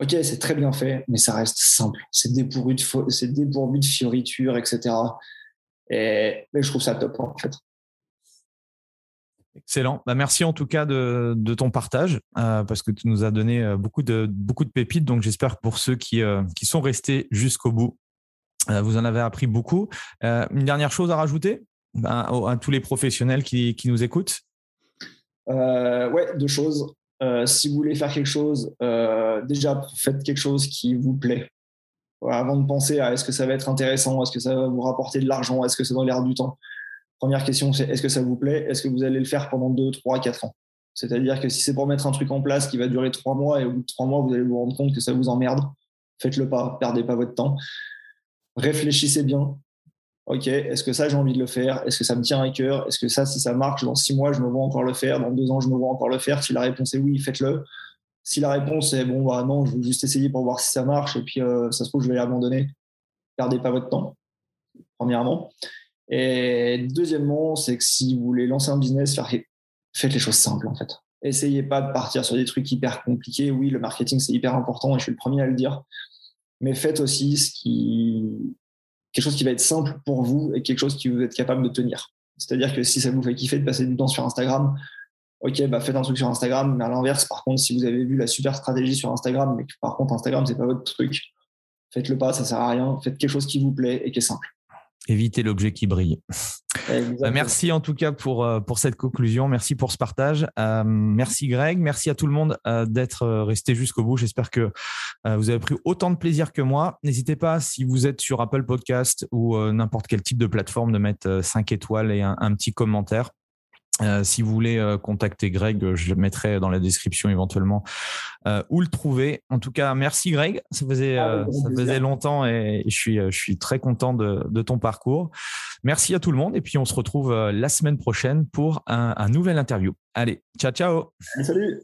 ok, c'est très bien fait, mais ça reste simple. C'est dépourvu de, dépourvu de fioritures, etc. Et mais je trouve ça top en fait. Excellent. Bah, merci en tout cas de, ton partage euh, parce que tu nous as donné euh, beaucoup de, pépites. Donc j'espère que pour ceux qui, euh, sont restés jusqu'au bout, vous en avez appris beaucoup. une dernière chose à rajouter ben, à, tous les professionnels qui, qui nous écoutent? Ouais, deux choses. si vous voulez faire quelque chose, déjà faites quelque chose qui vous plaît. avant de penser à est-ce que ça va être intéressant, est-ce que ça va vous rapporter de l'argent, est-ce que ça dans l'air du temps Première question, c'est est-ce que ça vous plaît? Est-ce que vous allez le faire pendant 2, 3, 4 ans? C'est-à-dire que si c'est pour mettre un truc en place qui va durer 3 mois et au bout de 3 mois, vous allez vous rendre compte que ça vous emmerde, faites-le pas, perdez pas votre temps. Réfléchissez bien. Ok, est-ce que ça j'ai envie de le faire? Est-ce que ça me tient à cœur? Est-ce que ça, si ça marche, dans 6 mois, je me vois encore le faire? Dans 2 ans, je me vois encore le faire? Si la réponse est oui, faites-le. Si la réponse est bon, bah non, je veux juste essayer pour voir si ça marche et puis euh, ça se trouve, je vais l'abandonner. Perdez pas votre temps, premièrement. Et deuxièmement, c'est que si vous voulez lancer un business, faites les choses simples en fait. Essayez pas de partir sur des trucs hyper compliqués. Oui, le marketing c'est hyper important et je suis le premier à le dire. Mais faites aussi quelque chose qui va être simple pour vous et quelque chose qui vous êtes capable de tenir. C'est-à-dire que si ça vous fait kiffer de passer du temps sur Instagram, ok, bah faites un truc sur Instagram. Mais à l'inverse, par contre, si vous avez vu la super stratégie sur Instagram, mais que par contre Instagram c'est pas votre truc, faites-le pas, ça sert à rien. Faites quelque chose qui vous plaît et qui est simple éviter l'objet qui brille. Bah, merci en tout cas pour, euh, pour cette conclusion. Merci pour ce partage. Euh, merci Greg. Merci à tout le monde euh, d'être resté jusqu'au bout. J'espère que vous avez pris autant de plaisir que moi. N'hésitez pas, si vous êtes sur Apple Podcast ou n'importe quel type de plateforme, de mettre 5 étoiles et un, petit commentaire. Euh, si vous voulez euh, contacter Greg, je le mettrai dans la description éventuellement euh, où le trouver. En tout cas, merci Greg. Ça faisait, ah ça faisait longtemps et, je, suis, je suis très content de, de, ton parcours. Merci à tout le monde et puis on se retrouve la semaine prochaine pour un, un nouvel interview. Allez, ciao, ciao. Salut.